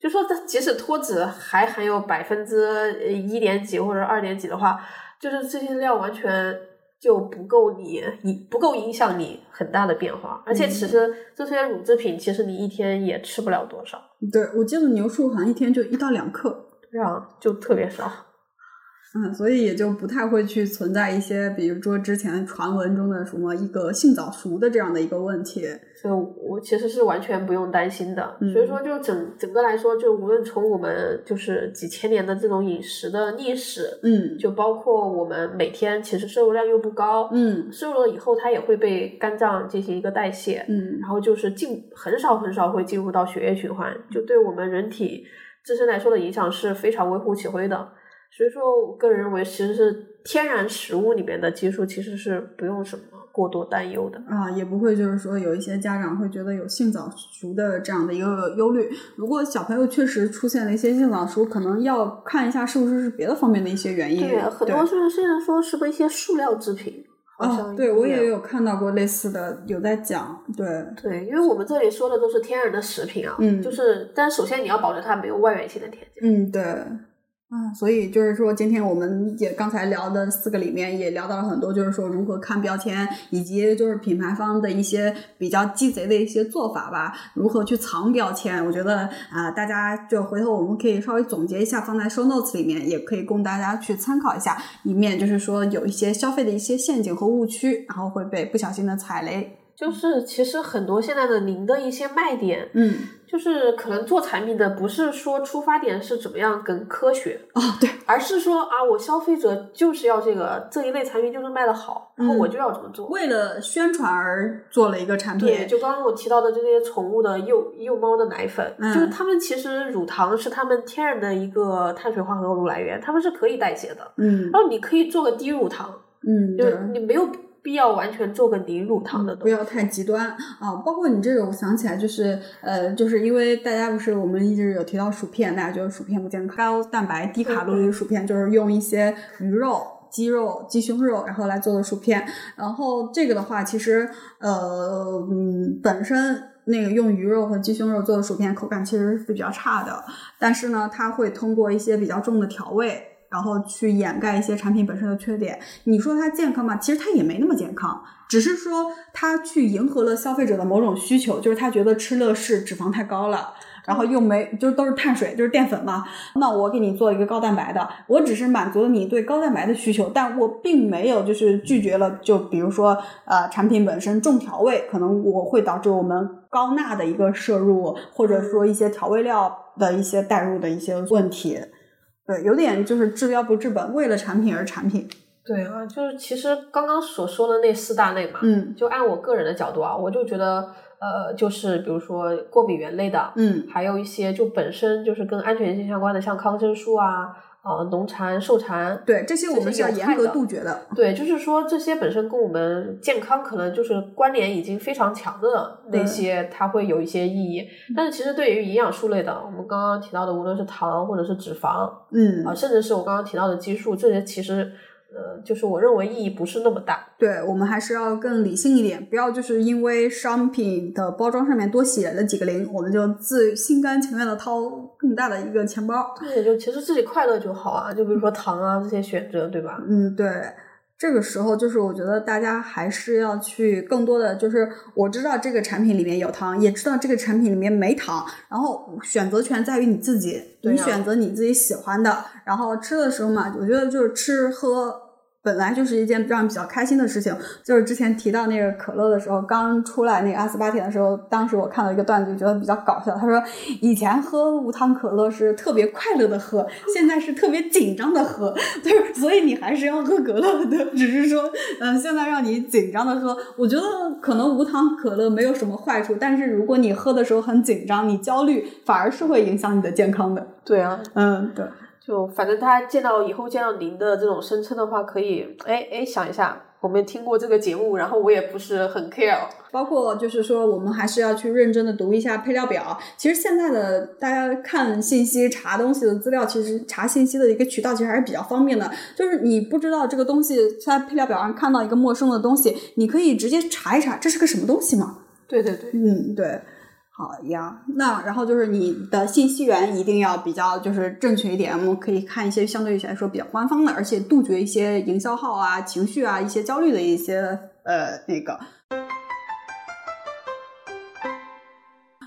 就说它即使脱脂还含有百分之一点几或者二点几的话，就是这些料完全就不够你影不够影响你很大的变化，而且其实这些乳制品其实你一天也吃不了多少，对，我记得牛初乳好像一天就一到两克。对啊，就特别少。嗯，所以也就不太会去存在一些，比如说之前传闻中的什么一个性早熟的这样的一个问题。所以我其实是完全不用担心的。嗯所以说，就整整个来说，就无论从我们就是几千年的这种饮食的历史，嗯就包括我们每天其实摄入量又不高，嗯摄入了以后，它也会被肝脏进行一个代谢，嗯然后就是进很少很少会进入到血液循环，就对我们人体自身来说的影响是非常微乎其微的。所以说，我个人认为，其实是天然食物里面的激素其实是不用什么过多担忧的。啊，也不会就是说有一些家长会觉得有性早熟的这样的一个忧虑。如果小朋友确实出现了一些性早熟，可能要看一下是不是是别的方面的一些原因。对，很多是甚至说是不是一些塑料制品，好啊，像对我也有看到过类似的，有在讲，对，对，因为我们这里说的都是天然的食品啊，嗯就是，但首先你要保证它没有外源性的添加。嗯，对。啊，所以就是说，今天我们也刚才聊的四个里面也聊到了很多，就是说如何看标签，以及就是品牌方的一些比较鸡贼的一些做法吧，如何去藏标签。我觉得啊、大家就回头我们可以稍微总结一下，放在 show notes 里面，也可以供大家去参考一下，以免就是说有一些消费的一些陷阱和误区，然后会被不小心的踩雷。就是其实很多现在的零的一些卖点，嗯，就是可能做产品的不是说出发点是怎么样更科学，哦，对，而是说啊，我消费者就是要这个这一类产品就是卖的好，然后嗯我就要这么做。为了宣传而做了一个产品。对，就刚刚我提到的这些宠物的幼幼猫的奶粉，嗯就是它们其实乳糖是它们天然的一个碳水化合物来源，它们是可以代谢的。嗯然后你可以做个低乳糖，嗯，就是你没有必要完全做个零乳糖的东西。不要太极端啊！包括你这个，我想起来就是呃，就是因为大家不是我们一直有提到薯片，大家觉得薯片不健康，高蛋白低卡路里的薯片就是用一些鱼肉。鸡肉、鸡胸肉，然后来做的薯片。然后这个的话，其实呃，嗯，本身那个用鱼肉和鸡胸肉做的薯片口感其实是比较差的，但是呢，它会通过一些比较重的调味，然后去掩盖一些产品本身的缺点。你说它健康吗？其实它也没那么健康，只是说它去迎合了消费者的某种需求，就是他觉得吃乐事脂肪太高了。然后又没，就都是碳水，就是淀粉嘛。那我给你做一个高蛋白的，我只是满足了你对高蛋白的需求，但我并没有就是拒绝了。就比如说，呃，产品本身重调味，可能我会导致我们高钠的一个摄入，或者说一些调味料的一些带入的一些问题。对，有点就是治标不治本，为了产品而产品。对啊，就是其实刚刚所说的那四大类嘛，嗯，就按我个人的角度啊，我就觉得。呃，就是比如说过敏原类的，嗯，还有一些就本身就是跟安全性相关的，像抗生素啊，呃，农残、受残，对这些我们是要严格杜绝的。对，就是说这些本身跟我们健康可能就是关联已经非常强的那些，它会有一些意义。但是其实对于营养素类的，我们刚刚提到的，无论是糖或者是脂肪，嗯，啊，甚至是我刚刚提到的激素，这些其实。呃，就是我认为意义不是那么大。对我们还是要更理性一点，不要就是因为商品的包装上面多写了几个零，我们就自心甘情愿的掏更大的一个钱包。对，就其实自己快乐就好啊。就比如说糖啊这些选择，对吧？嗯，对。这个时候就是我觉得大家还是要去更多的，就是我知道这个产品里面有糖，也知道这个产品里面没糖，然后选择权在于你自己，你选择你自己喜欢的，然后吃的时候嘛，我觉得就是吃喝。本来就是一件让人比较开心的事情。就是之前提到那个可乐的时候，刚出来那个阿斯巴甜的时候，当时我看到一个段子，觉得比较搞笑。他说，以前喝无糖可乐是特别快乐的喝，现在是特别紧张的喝。就是所以你还是要喝可乐的，只是说，嗯，现在让你紧张的喝。我觉得可能无糖可乐没有什么坏处，但是如果你喝的时候很紧张，你焦虑，反而是会影响你的健康的。对啊，嗯，对。就反正他见到以后见到您的这种声称的话，可以哎哎想一下，我们听过这个节目，然后我也不是很 care。包括就是说，我们还是要去认真的读一下配料表。其实现在的大家看信息、查东西的资料，其实查信息的一个渠道其实还是比较方便的。就是你不知道这个东西在配料表上看到一个陌生的东西，你可以直接查一查这是个什么东西嘛？对对对，嗯对。好呀，那然后就是你的信息源一定要比较就是正确一点，我们可以看一些相对于来说比较官方的，而且杜绝一些营销号啊、情绪啊、一些焦虑的一些呃那个。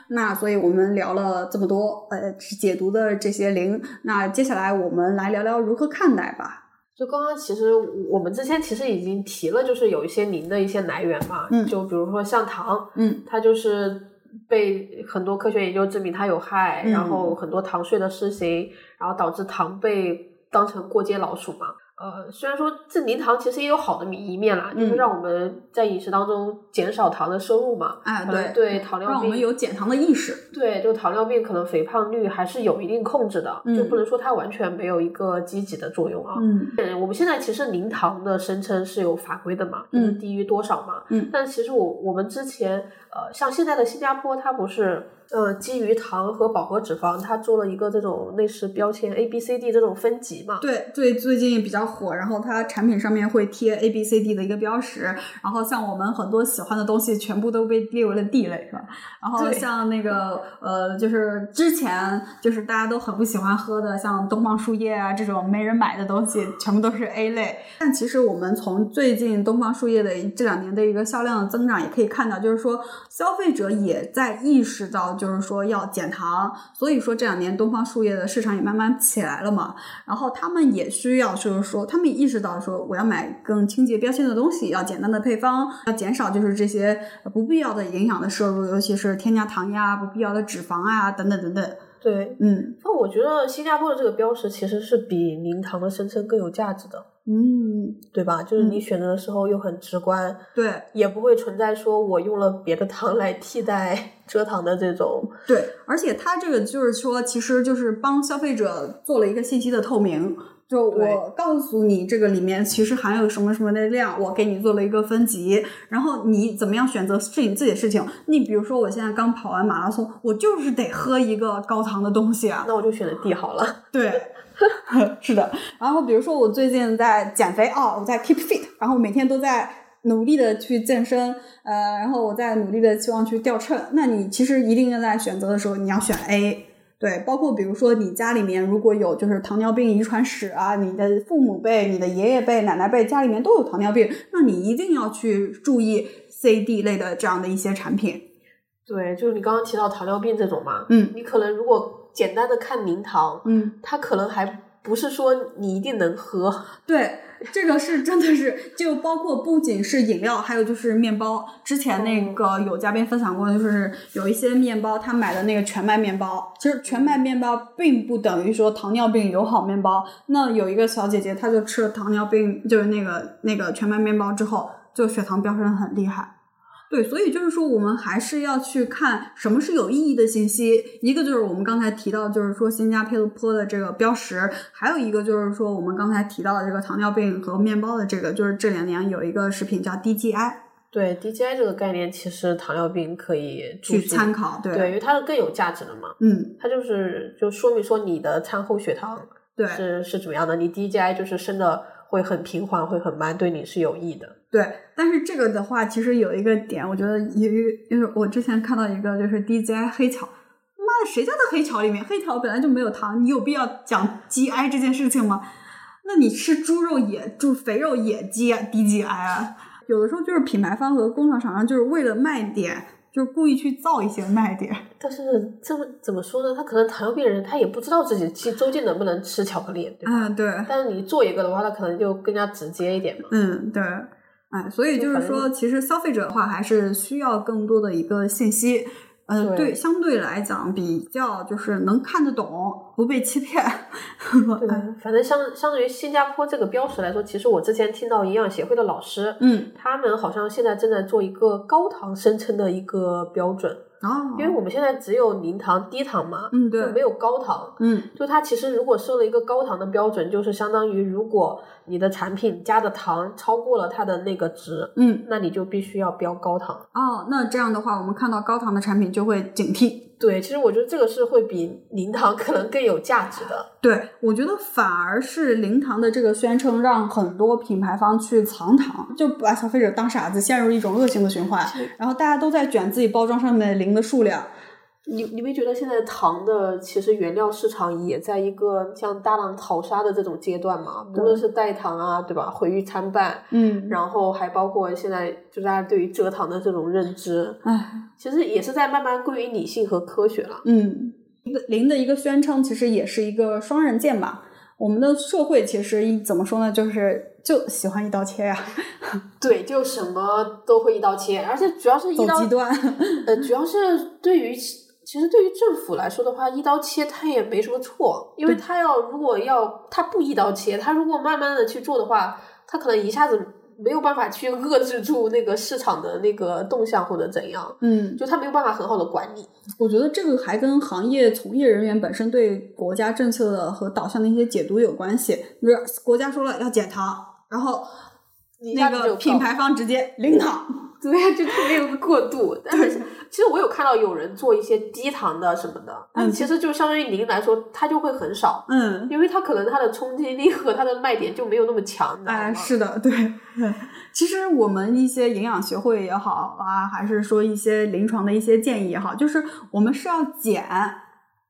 那所以我们聊了这么多，呃，解读的这些零，那接下来我们来聊聊如何看待吧。就刚刚其实我们之前其实已经提了，就是有一些磷的一些来源嘛，嗯，就比如说像糖，嗯，它就是。被很多科学研究证明它有害，然后很多糖税的施行，然后导致糖被当成过街老鼠嘛。呃，虽然说这零糖其实也有好的一面啦，就是让我们在饮食当中减少糖的摄入嘛。哎，对对，糖尿病让我们有减糖的意识。对，就糖尿病可能肥胖率还是有一定控制的，就不能说它完全没有一个积极的作用啊。嗯，我们现在其实零糖的声称是有法规的嘛，就是低于多少嘛。嗯，但其实我我们之前呃，像现在的新加坡，它不是。呃，基于糖和饱和脂肪，它做了一个这种类似标签 A、B、C、D 这种分级嘛？对，最最近比较火，然后它产品上面会贴 A、B、C、D 的一个标识，然后像我们很多喜欢的东西，全部都被列为了 D 类，是吧？然后像那个呃，就是之前就是大家都很不喜欢喝的，像东方树叶啊这种没人买的东西，全部都是 A 类。但其实我们从最近东方树叶的这两年的一个销量的增长，也可以看到，就是说消费者也在意识到。就是说要减糖，所以说这两年东方树叶的市场也慢慢起来了嘛。然后他们也需要，就是说他们意识到说我要买更清洁标签的东西，要简单的配方，要减少就是这些不必要的营养的摄入，尤其是添加糖呀、不必要的脂肪啊等等等等。对，嗯，那我觉得新加坡的这个标识其实是比零糖的声称更有价值的。嗯，对吧？就是你选择的时候又很直观，对，也不会存在说我用了别的糖来替代 蔗糖的这种。对，而且它这个就是说，其实就是帮消费者做了一个信息的透明。就我告诉你，这个里面其实含有什么什么的量，我给你做了一个分级，然后你怎么样选择是你自己的事情。你比如说，我现在刚跑完马拉松，我就是得喝一个高糖的东西啊，那我就选择 D 好了。对。是的，然后比如说我最近在减肥哦，我在 keep fit，然后每天都在努力的去健身，呃，然后我在努力的希望去掉秤。那你其实一定要在选择的时候，你要选 A，对，包括比如说你家里面如果有就是糖尿病遗传史啊，你的父母辈、你的爷爷辈、奶奶辈家里面都有糖尿病，那你一定要去注意 C、D 类的这样的一些产品。对，就是你刚刚提到糖尿病这种嘛，嗯你可能如果简单的看名堂，嗯，它可能还不是说你一定能喝。对，这个是真的是，就包括不仅是饮料，还有就是面包。之前那个有嘉宾分享过，就是有一些面包，他买的那个全麦面包，其实全麦面包并不等于说糖尿病友好面包。那有一个小姐姐，她就吃了糖尿病，就是那个那个全麦面包之后，就血糖飙升得很厉害。对，所以就是说，我们还是要去看什么是有意义的信息。一个就是我们刚才提到，就是说新加坡的这个标识，还有一个就是说我们刚才提到的这个糖尿病和面包的这个，就是这两年有一个食品叫 DGI，对 DGI 这个概念，其实糖尿病可以去参考。对，对，因为它是更有价值的嘛。嗯，它就是就说明说你的餐后血糖对是是怎么样的，你 DGI 就是升的会很平缓，会很慢，对你是有益的。对。但是这个的话，其实有一个点，我觉得有一个，就是我之前看到一个，就是 DGI 黑巧。妈的，谁家的黑巧里面黑巧本来就没有糖，你有必要讲 GI 这件事情吗？那你吃猪肉也猪肥肉也 G DGI 啊？有的时候就是品牌方和工厂厂商就是为了卖点，就是故意去造一些卖点。但是这么怎么说呢？他可能糖尿病人他也不知道自己其实究竟能不能吃巧克力，对吧？嗯，对，但是你做一个的话，他可能就更加直接一点嘛。嗯，对，哎，所以就是说，其实消费者的话还是需要更多的一个信息。呃，对对，相对来讲比较就是能看得懂，不被欺骗。对，反正相相对于新加坡这个标识来说，其实我之前听到营养协会的老师，嗯，他们好像现在正在做一个高糖声称的一个标准，哦，因为我们现在只有零糖、低糖嘛，嗯，对，就没有高糖。嗯就它其实如果设了一个高糖的标准，就是相当于如果你的产品加的糖超过了它的那个值，嗯，那你就必须要标高糖。哦，那这样的话，我们看到高糖的产品就会警惕。对，其实我觉得这个是会比零糖可能更有价值的。对，我觉得反而是零糖的这个宣称，让很多品牌方去藏糖，就把消费者当傻子，陷入一种恶性的循环。然后大家都在卷自己包装上面的零的数量。你你没觉得现在糖的其实原料市场也在一个像大浪淘沙的这种阶段嘛？无论是代糖啊，对吧？毁誉参半，嗯，然后还包括现在就大家对于蔗糖的这种认知，唉，其实也是在慢慢归于理性和科学了。嗯，零的一个宣称其实也是一个双刃剑吧。我们的社会其实一怎么说呢，就是就喜欢一刀切呀、对，就什么都会一刀切，而且主要是一刀走极端。呃，主要是对于其实对于政府来说的话，一刀切它也没什么错，因为它要如果要它不一刀切，它如果慢慢的去做的话，它可能一下子没有办法去 遏制住那个市场的那个动向或者怎样，嗯，就他没有办法很好的管理。我觉得这个还跟行业从业人员本身对国家政策的和导向的一些解读有关系。比如国家说了要减糖，然后那个品牌方直接零糖。对呀，就特别有个过渡。但是其实我有看到有人做一些低糖的什么的，但嗯其实就相当于零来说，它就会很少。嗯，因为它可能它的冲击力和它的卖点就没有那么强，哎，是的，对。其实我们一些营养学会也好啊，还是说一些临床的一些建议也好，就是我们是要减，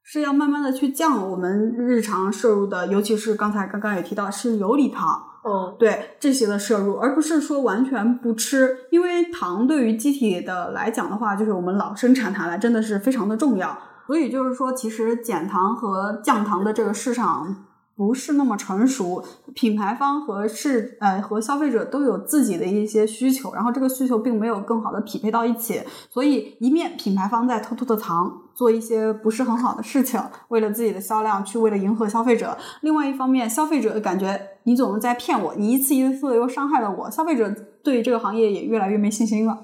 是要慢慢的去降我们日常摄入的，尤其是刚才刚刚也提到是游离糖，哦，对这些的摄入，而不是说完全不吃，因为糖对于机体的来讲的话，就是我们老生产它来真的是非常的重要。所以就是说，其实减糖和降糖的这个市场不是那么成熟，品牌方和市呃和消费者都有自己的一些需求，然后这个需求并没有更好的匹配到一起，所以一面品牌方在偷偷的藏，做一些不是很好的事情，为了自己的销量去为了迎合消费者；另外一方面，消费者感觉你总是在骗我，你一次一次的又伤害了我，消费者对这个行业也越来越没信心了。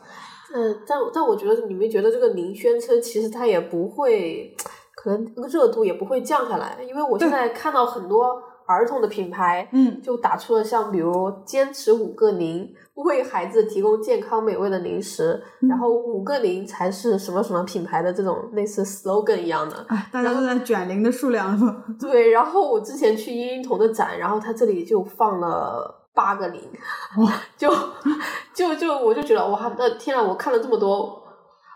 嗯，但但我觉得你们觉得这个零宣称其实它也不会，可能这个热度也不会降下来，因为我现在看到很多儿童的品牌，嗯就打出了像比如坚持五个零，为孩子提供健康美味的零食，嗯然后五个零才是什么什么品牌的这种类似 slogan 一样的。哎，大家都在卷零的数量了。对，然后我之前去婴婴童的展，然后他这里就放了八个零，就就就我就觉得哇，那天啊，我看了这么多，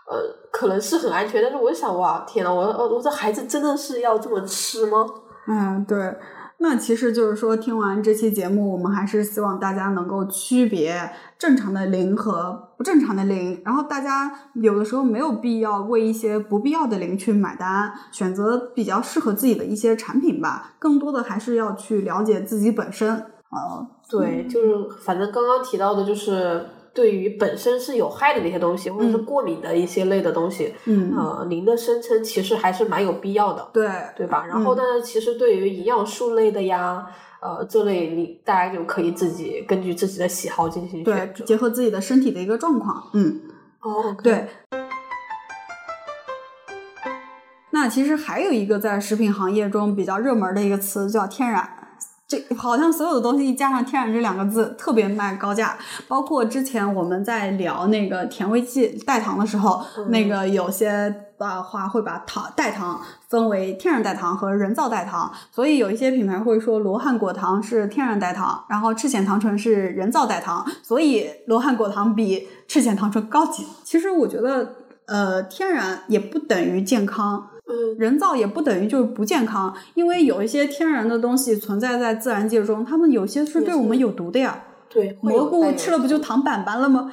呃，可能是很安全，但是我想，哇，天呐，我我这孩子真的是要这么吃吗？嗯，对。那其实就是说，听完这期节目，我们还是希望大家能够区别正常的零和不正常的零。然后大家有的时候没有必要为一些不必要的零去买单，选择比较适合自己的一些产品吧。更多的还是要去了解自己本身。呃，对，就是反正刚刚提到的，就是。对于本身是有害的那些东西，或者是过敏的一些类的东西，嗯，呃，您的声称其实还是蛮有必要的，对对吧？然后，但是其实对于营养素类的呀，呃，这类你大家就可以自己根据自己的喜好进行对，结合自己的身体的一个状况，嗯，哦，对。那其实还有一个在食品行业中比较热门的一个词叫天然。这好像所有的东西一加上“天然”这两个字，特别卖高价。包括之前我们在聊那个甜味剂代糖的时候，那个有些的话会把糖代糖分为天然代糖和人造代糖，所以有一些品牌会说罗汉果糖是天然代糖，然后赤藓糖醇是人造代糖，所以罗汉果糖比赤藓糖醇高级。其实我觉得，呃，天然也不等于健康。嗯，人造也不等于就是不健康，因为有一些天然的东西存在在自然界中，它们有些是对我们有毒的呀。对，蘑菇吃了不就糖板板了吗？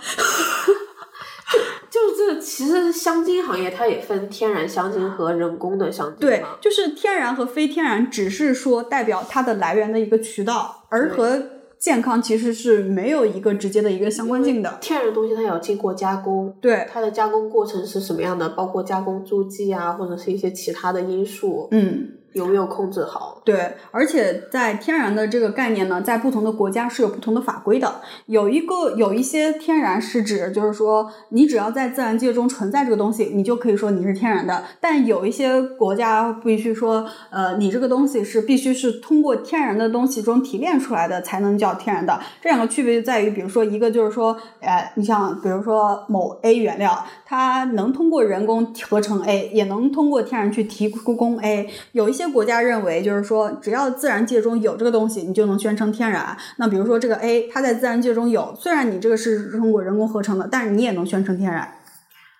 就就是这，其实香精行业它也分天然香精和人工的香精。对，就是天然和非天然，只是说代表它的来源的一个渠道，而和。健康其实是没有一个直接的一个相关性的。天然的东西它要经过加工，对它的加工过程是什么样的？包括加工助剂啊，或者是一些其他的因素。嗯。有没有控制好？对，而且在天然的这个概念呢，在不同的国家是有不同的法规的。有一个有一些天然是指，就是说你只要在自然界中存在这个东西，你就可以说你是天然的。但有一些国家必须说，呃，你这个东西是必须是通过天然的东西中提炼出来的才能叫天然的。这两个区别就在于，比如说一个就是说，呃，你像比如说某 A 原料，它能通过人工合成 A，也能通过天然去提供 A。有一些。些国家认为，就是说，只要自然界中有这个东西，你就能宣称天然。那比如说这个 A，它在自然界中有，虽然你这个是通过人工合成的，但是你也能宣称天然。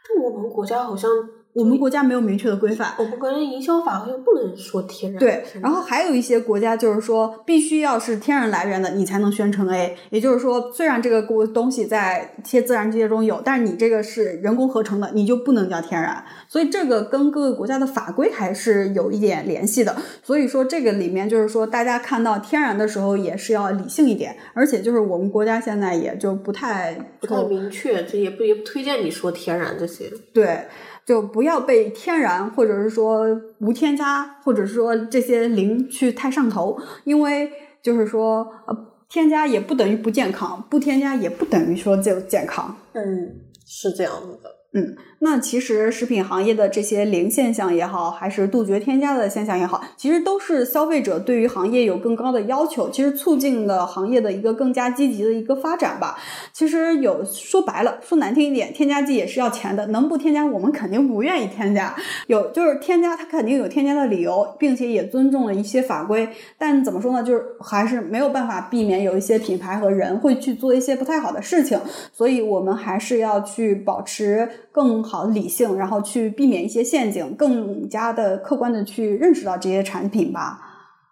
但我们国家好像。我们国家没有明确的规范，我们国家营销法好像不能说天然。对，然后还有一些国家就是说，必须要是天然来源的，你才能宣称 A。也就是说，虽然这个东西在一些自然界中有，但是你这个是人工合成的，你就不能叫天然。所以这个跟各个国家的法规还是有一点联系的。所以说这个里面就是说，大家看到天然的时候也是要理性一点，而且就是我们国家现在也就不太不太明确，这也不也不推荐你说天然这些。对。就不要被天然，或者是说无添加，或者是说这些零去太上头，因为就是说，呃，添加也不等于不健康，不添加也不等于说就健康。嗯，是这样子的。嗯，那其实食品行业的这些零现象也好，还是杜绝添加的现象也好，其实都是消费者对于行业有更高的要求，其实促进了行业的一个更加积极的一个发展吧。其实有说白了，说难听一点，添加剂也是要钱的，能不添加我们肯定不愿意添加。有就是添加，它肯定有添加的理由，并且也尊重了一些法规。但怎么说呢，就是还是没有办法避免有一些品牌和人会去做一些不太好的事情，所以我们还是要去保持。更好的理性，然后去避免一些陷阱，更加的客观的去认识到这些产品吧。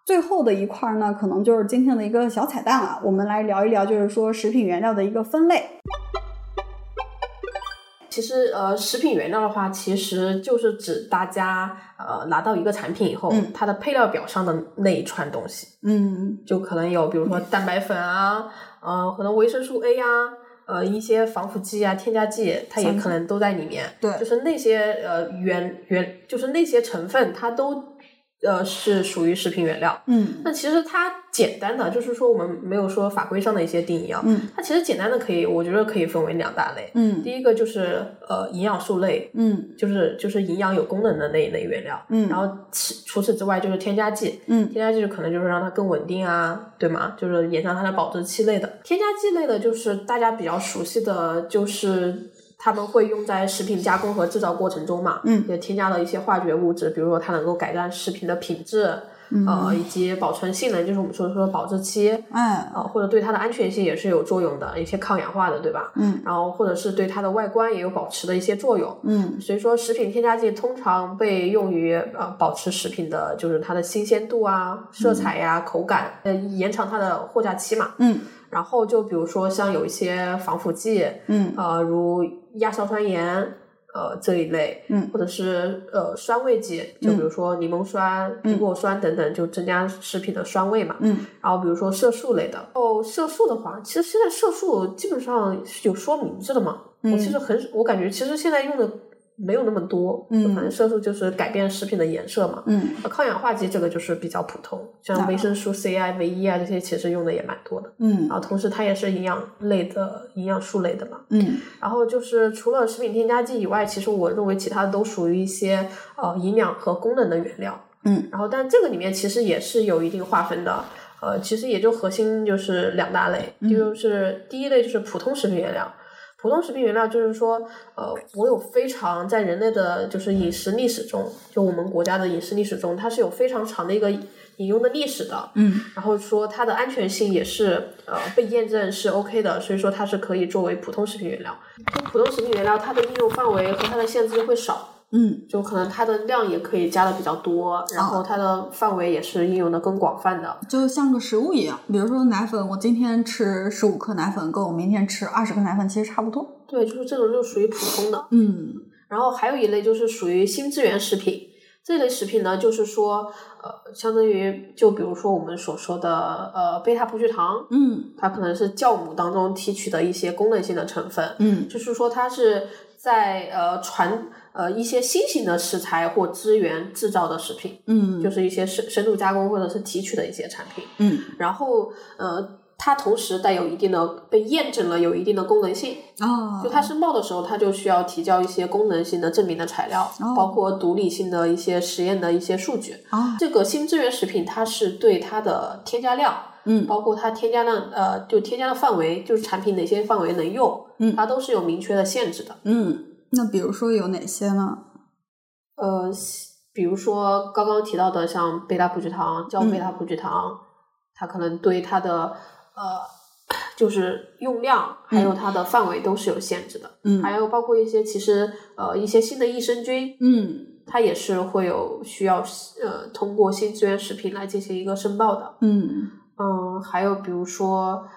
最后的一块呢，可能就是今天的一个小彩蛋了。我们来聊一聊，就是说食品原料的一个分类。其实，呃，食品原料的话，其实就是指大家呃拿到一个产品以后，它的配料表上的那一串东西。嗯，就可能有，比如说蛋白粉啊，呃，可能维生素 A 呀。呃，一些防腐剂啊、添加剂，它也可能都在里面。对，就是那些呃原原，就是那些成分，它都。呃，是属于食品原料。嗯，那其实它简单的就是说，我们没有说法规上的一些定义啊。嗯，它其实简单的可以，我觉得可以分为两大类。嗯，第一个就是呃营养素类。嗯，就是就是营养有功能的那一类原料。嗯，然后其除此之外就是添加剂。嗯，添加剂可能就是让它更稳定啊，对吗？就是延长它的保质期类的。添加剂类的就是大家比较熟悉的就是。他们会用在食品加工和制造过程中嘛？嗯，也添加了一些化学物质，比如说它能够改善食品的品质，呃，以及保存性能，就是我们说说保质期，嗯，呃，或者对它的安全性也是有作用的，一些抗氧化的，对吧？嗯，然后或者是对它的外观也有保持的一些作用。嗯所以说，食品添加剂通常被用于呃保持食品的，就是它的新鲜度啊、色彩呀、口感，呃，延长它的货架期嘛。嗯然后就比如说像有一些防腐剂，嗯呃，如亚硝酸盐，呃这一类，嗯或者是呃酸味剂，就比如说柠檬酸、苹果酸等等，就增加食品的酸味嘛。嗯然后比如说色素类的，哦，色素的话，其实现在色素基本上是有说明字的嘛。嗯我其实很，我感觉其实现在用的没有那么多，嗯反正色素就是改变食品的颜色嘛。嗯呃抗氧化剂这个就是比较普通，像啊维生素 C 啊、维 E 啊这些，其实用的也蛮多的。嗯然后同时它也是营养类的营养素类的嘛。嗯然后就是除了食品添加剂以外，其实我认为其他的都属于一些呃营养和功能的原料。嗯然后但这个里面其实也是有一定划分的，呃，其实也就核心就是两大类，嗯就是第一类就是普通食品原料。普通食品原料就是说，呃，我有非常在人类的就是饮食历史中，就我们国家的饮食历史中，它是有非常长的一个饮用的历史的。嗯然后说它的安全性也是呃被验证是 OK 的，所以说它是可以作为普通食品原料。就普通食品原料，它的应用范围和它的限制就会少，嗯就可能它的量也可以加的比较多，然后它的范围也是应用的更广泛的。就像个食物一样，比如说奶粉，我今天吃十五克奶粉，跟我明天吃二十克奶粉其实差不多。对，就是这种就属于普通的。嗯然后还有一类就是属于新资源食品，这类食品呢，就是说呃，相当于就比如说我们所说的呃贝塔葡聚糖，嗯它可能是酵母当中提取的一些功能性的成分。嗯就是说它是在呃传呃一些新型的食材或资源制造的食品，嗯就是一些深深度加工或者是提取的一些产品。嗯然后呃，它同时带有一定的被验证了有一定的功能性，哦，就它申报的时候，它就需要提交一些功能性的证明的材料，哦包括独立性的一些实验的一些数据。啊这个新资源食品，它是对它的添加量。嗯包括它添加量呃，就添加的范围，就是产品哪些范围能用，嗯它都是有明确的限制的。嗯，那比如说有哪些呢？呃，比如说刚刚提到的像贝塔葡聚糖、胶贝塔葡聚糖，它可能对它的呃，就是用量还有它的范围都是有限制的。嗯还有包括一些其实呃一些新的益生菌，嗯它也是会有需要呃通过新资源食品来进行一个申报的。嗯嗯，还有比如说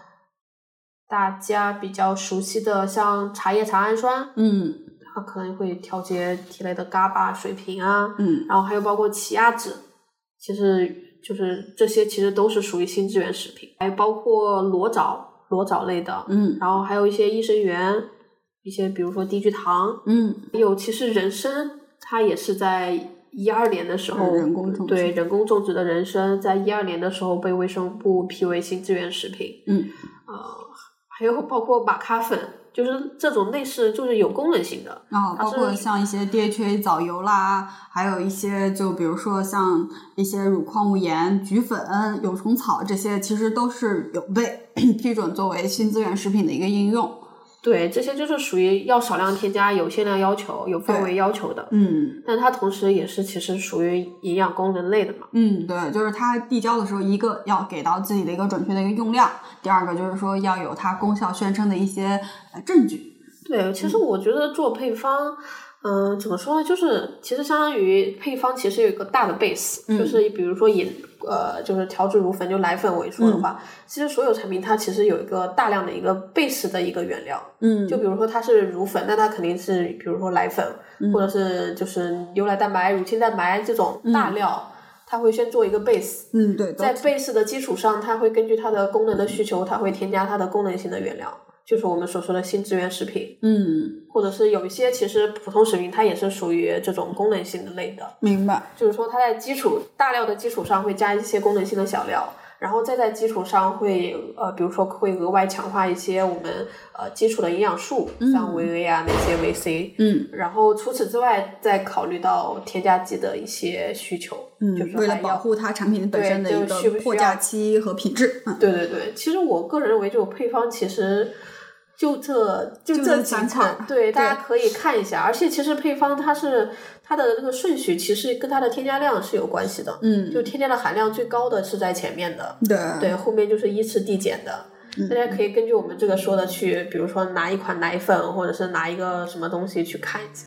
大家比较熟悉的像茶叶茶氨酸，嗯它可能会调节体内的伽巴水平啊，嗯。然后还有包括奇亚籽，其实就是这些其实都是属于新资源食品，还包括裸藻裸藻类的，嗯。然后还有一些益生元，一些比如说低聚糖，嗯。还有其实人参它也是在一二年的时候，人工种植对人工种植的人参，在一二年的时候被卫生部批为新资源食品，嗯。呃，还有包括玛咖粉，就是这种类似就是有功能性的，然后包括像一些 DHA 藻油啦，还有一些就比如说像一些乳矿物盐、菊粉、有虫草这些，其实都是有被 批准作为新资源食品的一个应用。对，这些就是属于要少量添加、有限量要求、有范围要求的。嗯但它同时也是其实属于营养功能类的嘛。嗯，对，就是它递交的时候，一个要给到自己的一个准确的一个用量，第二个就是说要有它功效宣称的一些呃证据。对，其实我觉得做配方，嗯、怎么说呢？就是其实相当于配方其实有一个大的 base，、嗯就是比如说以呃就是调制乳粉就奶粉为说的话，其实所有产品它其实有一个大量的一个 base 的一个原料。嗯就比如说它是乳粉，那它肯定是比如说奶粉，或者是就是牛奶蛋白、乳清蛋白这种大料，它会先做一个 base。嗯，对，在 base 的基础上，它会根据它的功能的需求，它会添加它的功能性的原料，就是我们所说的新资源食品，嗯，或者是有一些其实普通食品它也是属于这种功能性的类的，明白。就是说它在基础大料的基础上会加一些功能性的小料。然后再在基础上会呃，比如说会额外强化一些我们呃基础的营养素，像维 A 啊那些维 C，嗯然后除此之外再考虑到添加剂的一些需求，嗯就是，为了保护它产品本身的一个货架期和品质。嗯对对对，其实我个人认为，这种配方其实就这就就这几款，对，大家可以看一下。而且其实配方它是它的这个顺序，其实跟它的添加量是有关系的。嗯，就添加的含量最高的是在前面的，对对，后面就是依次递减的。嗯大家可以根据我们这个说的去，比如说拿一款奶粉，或者是拿一个什么东西去看一下。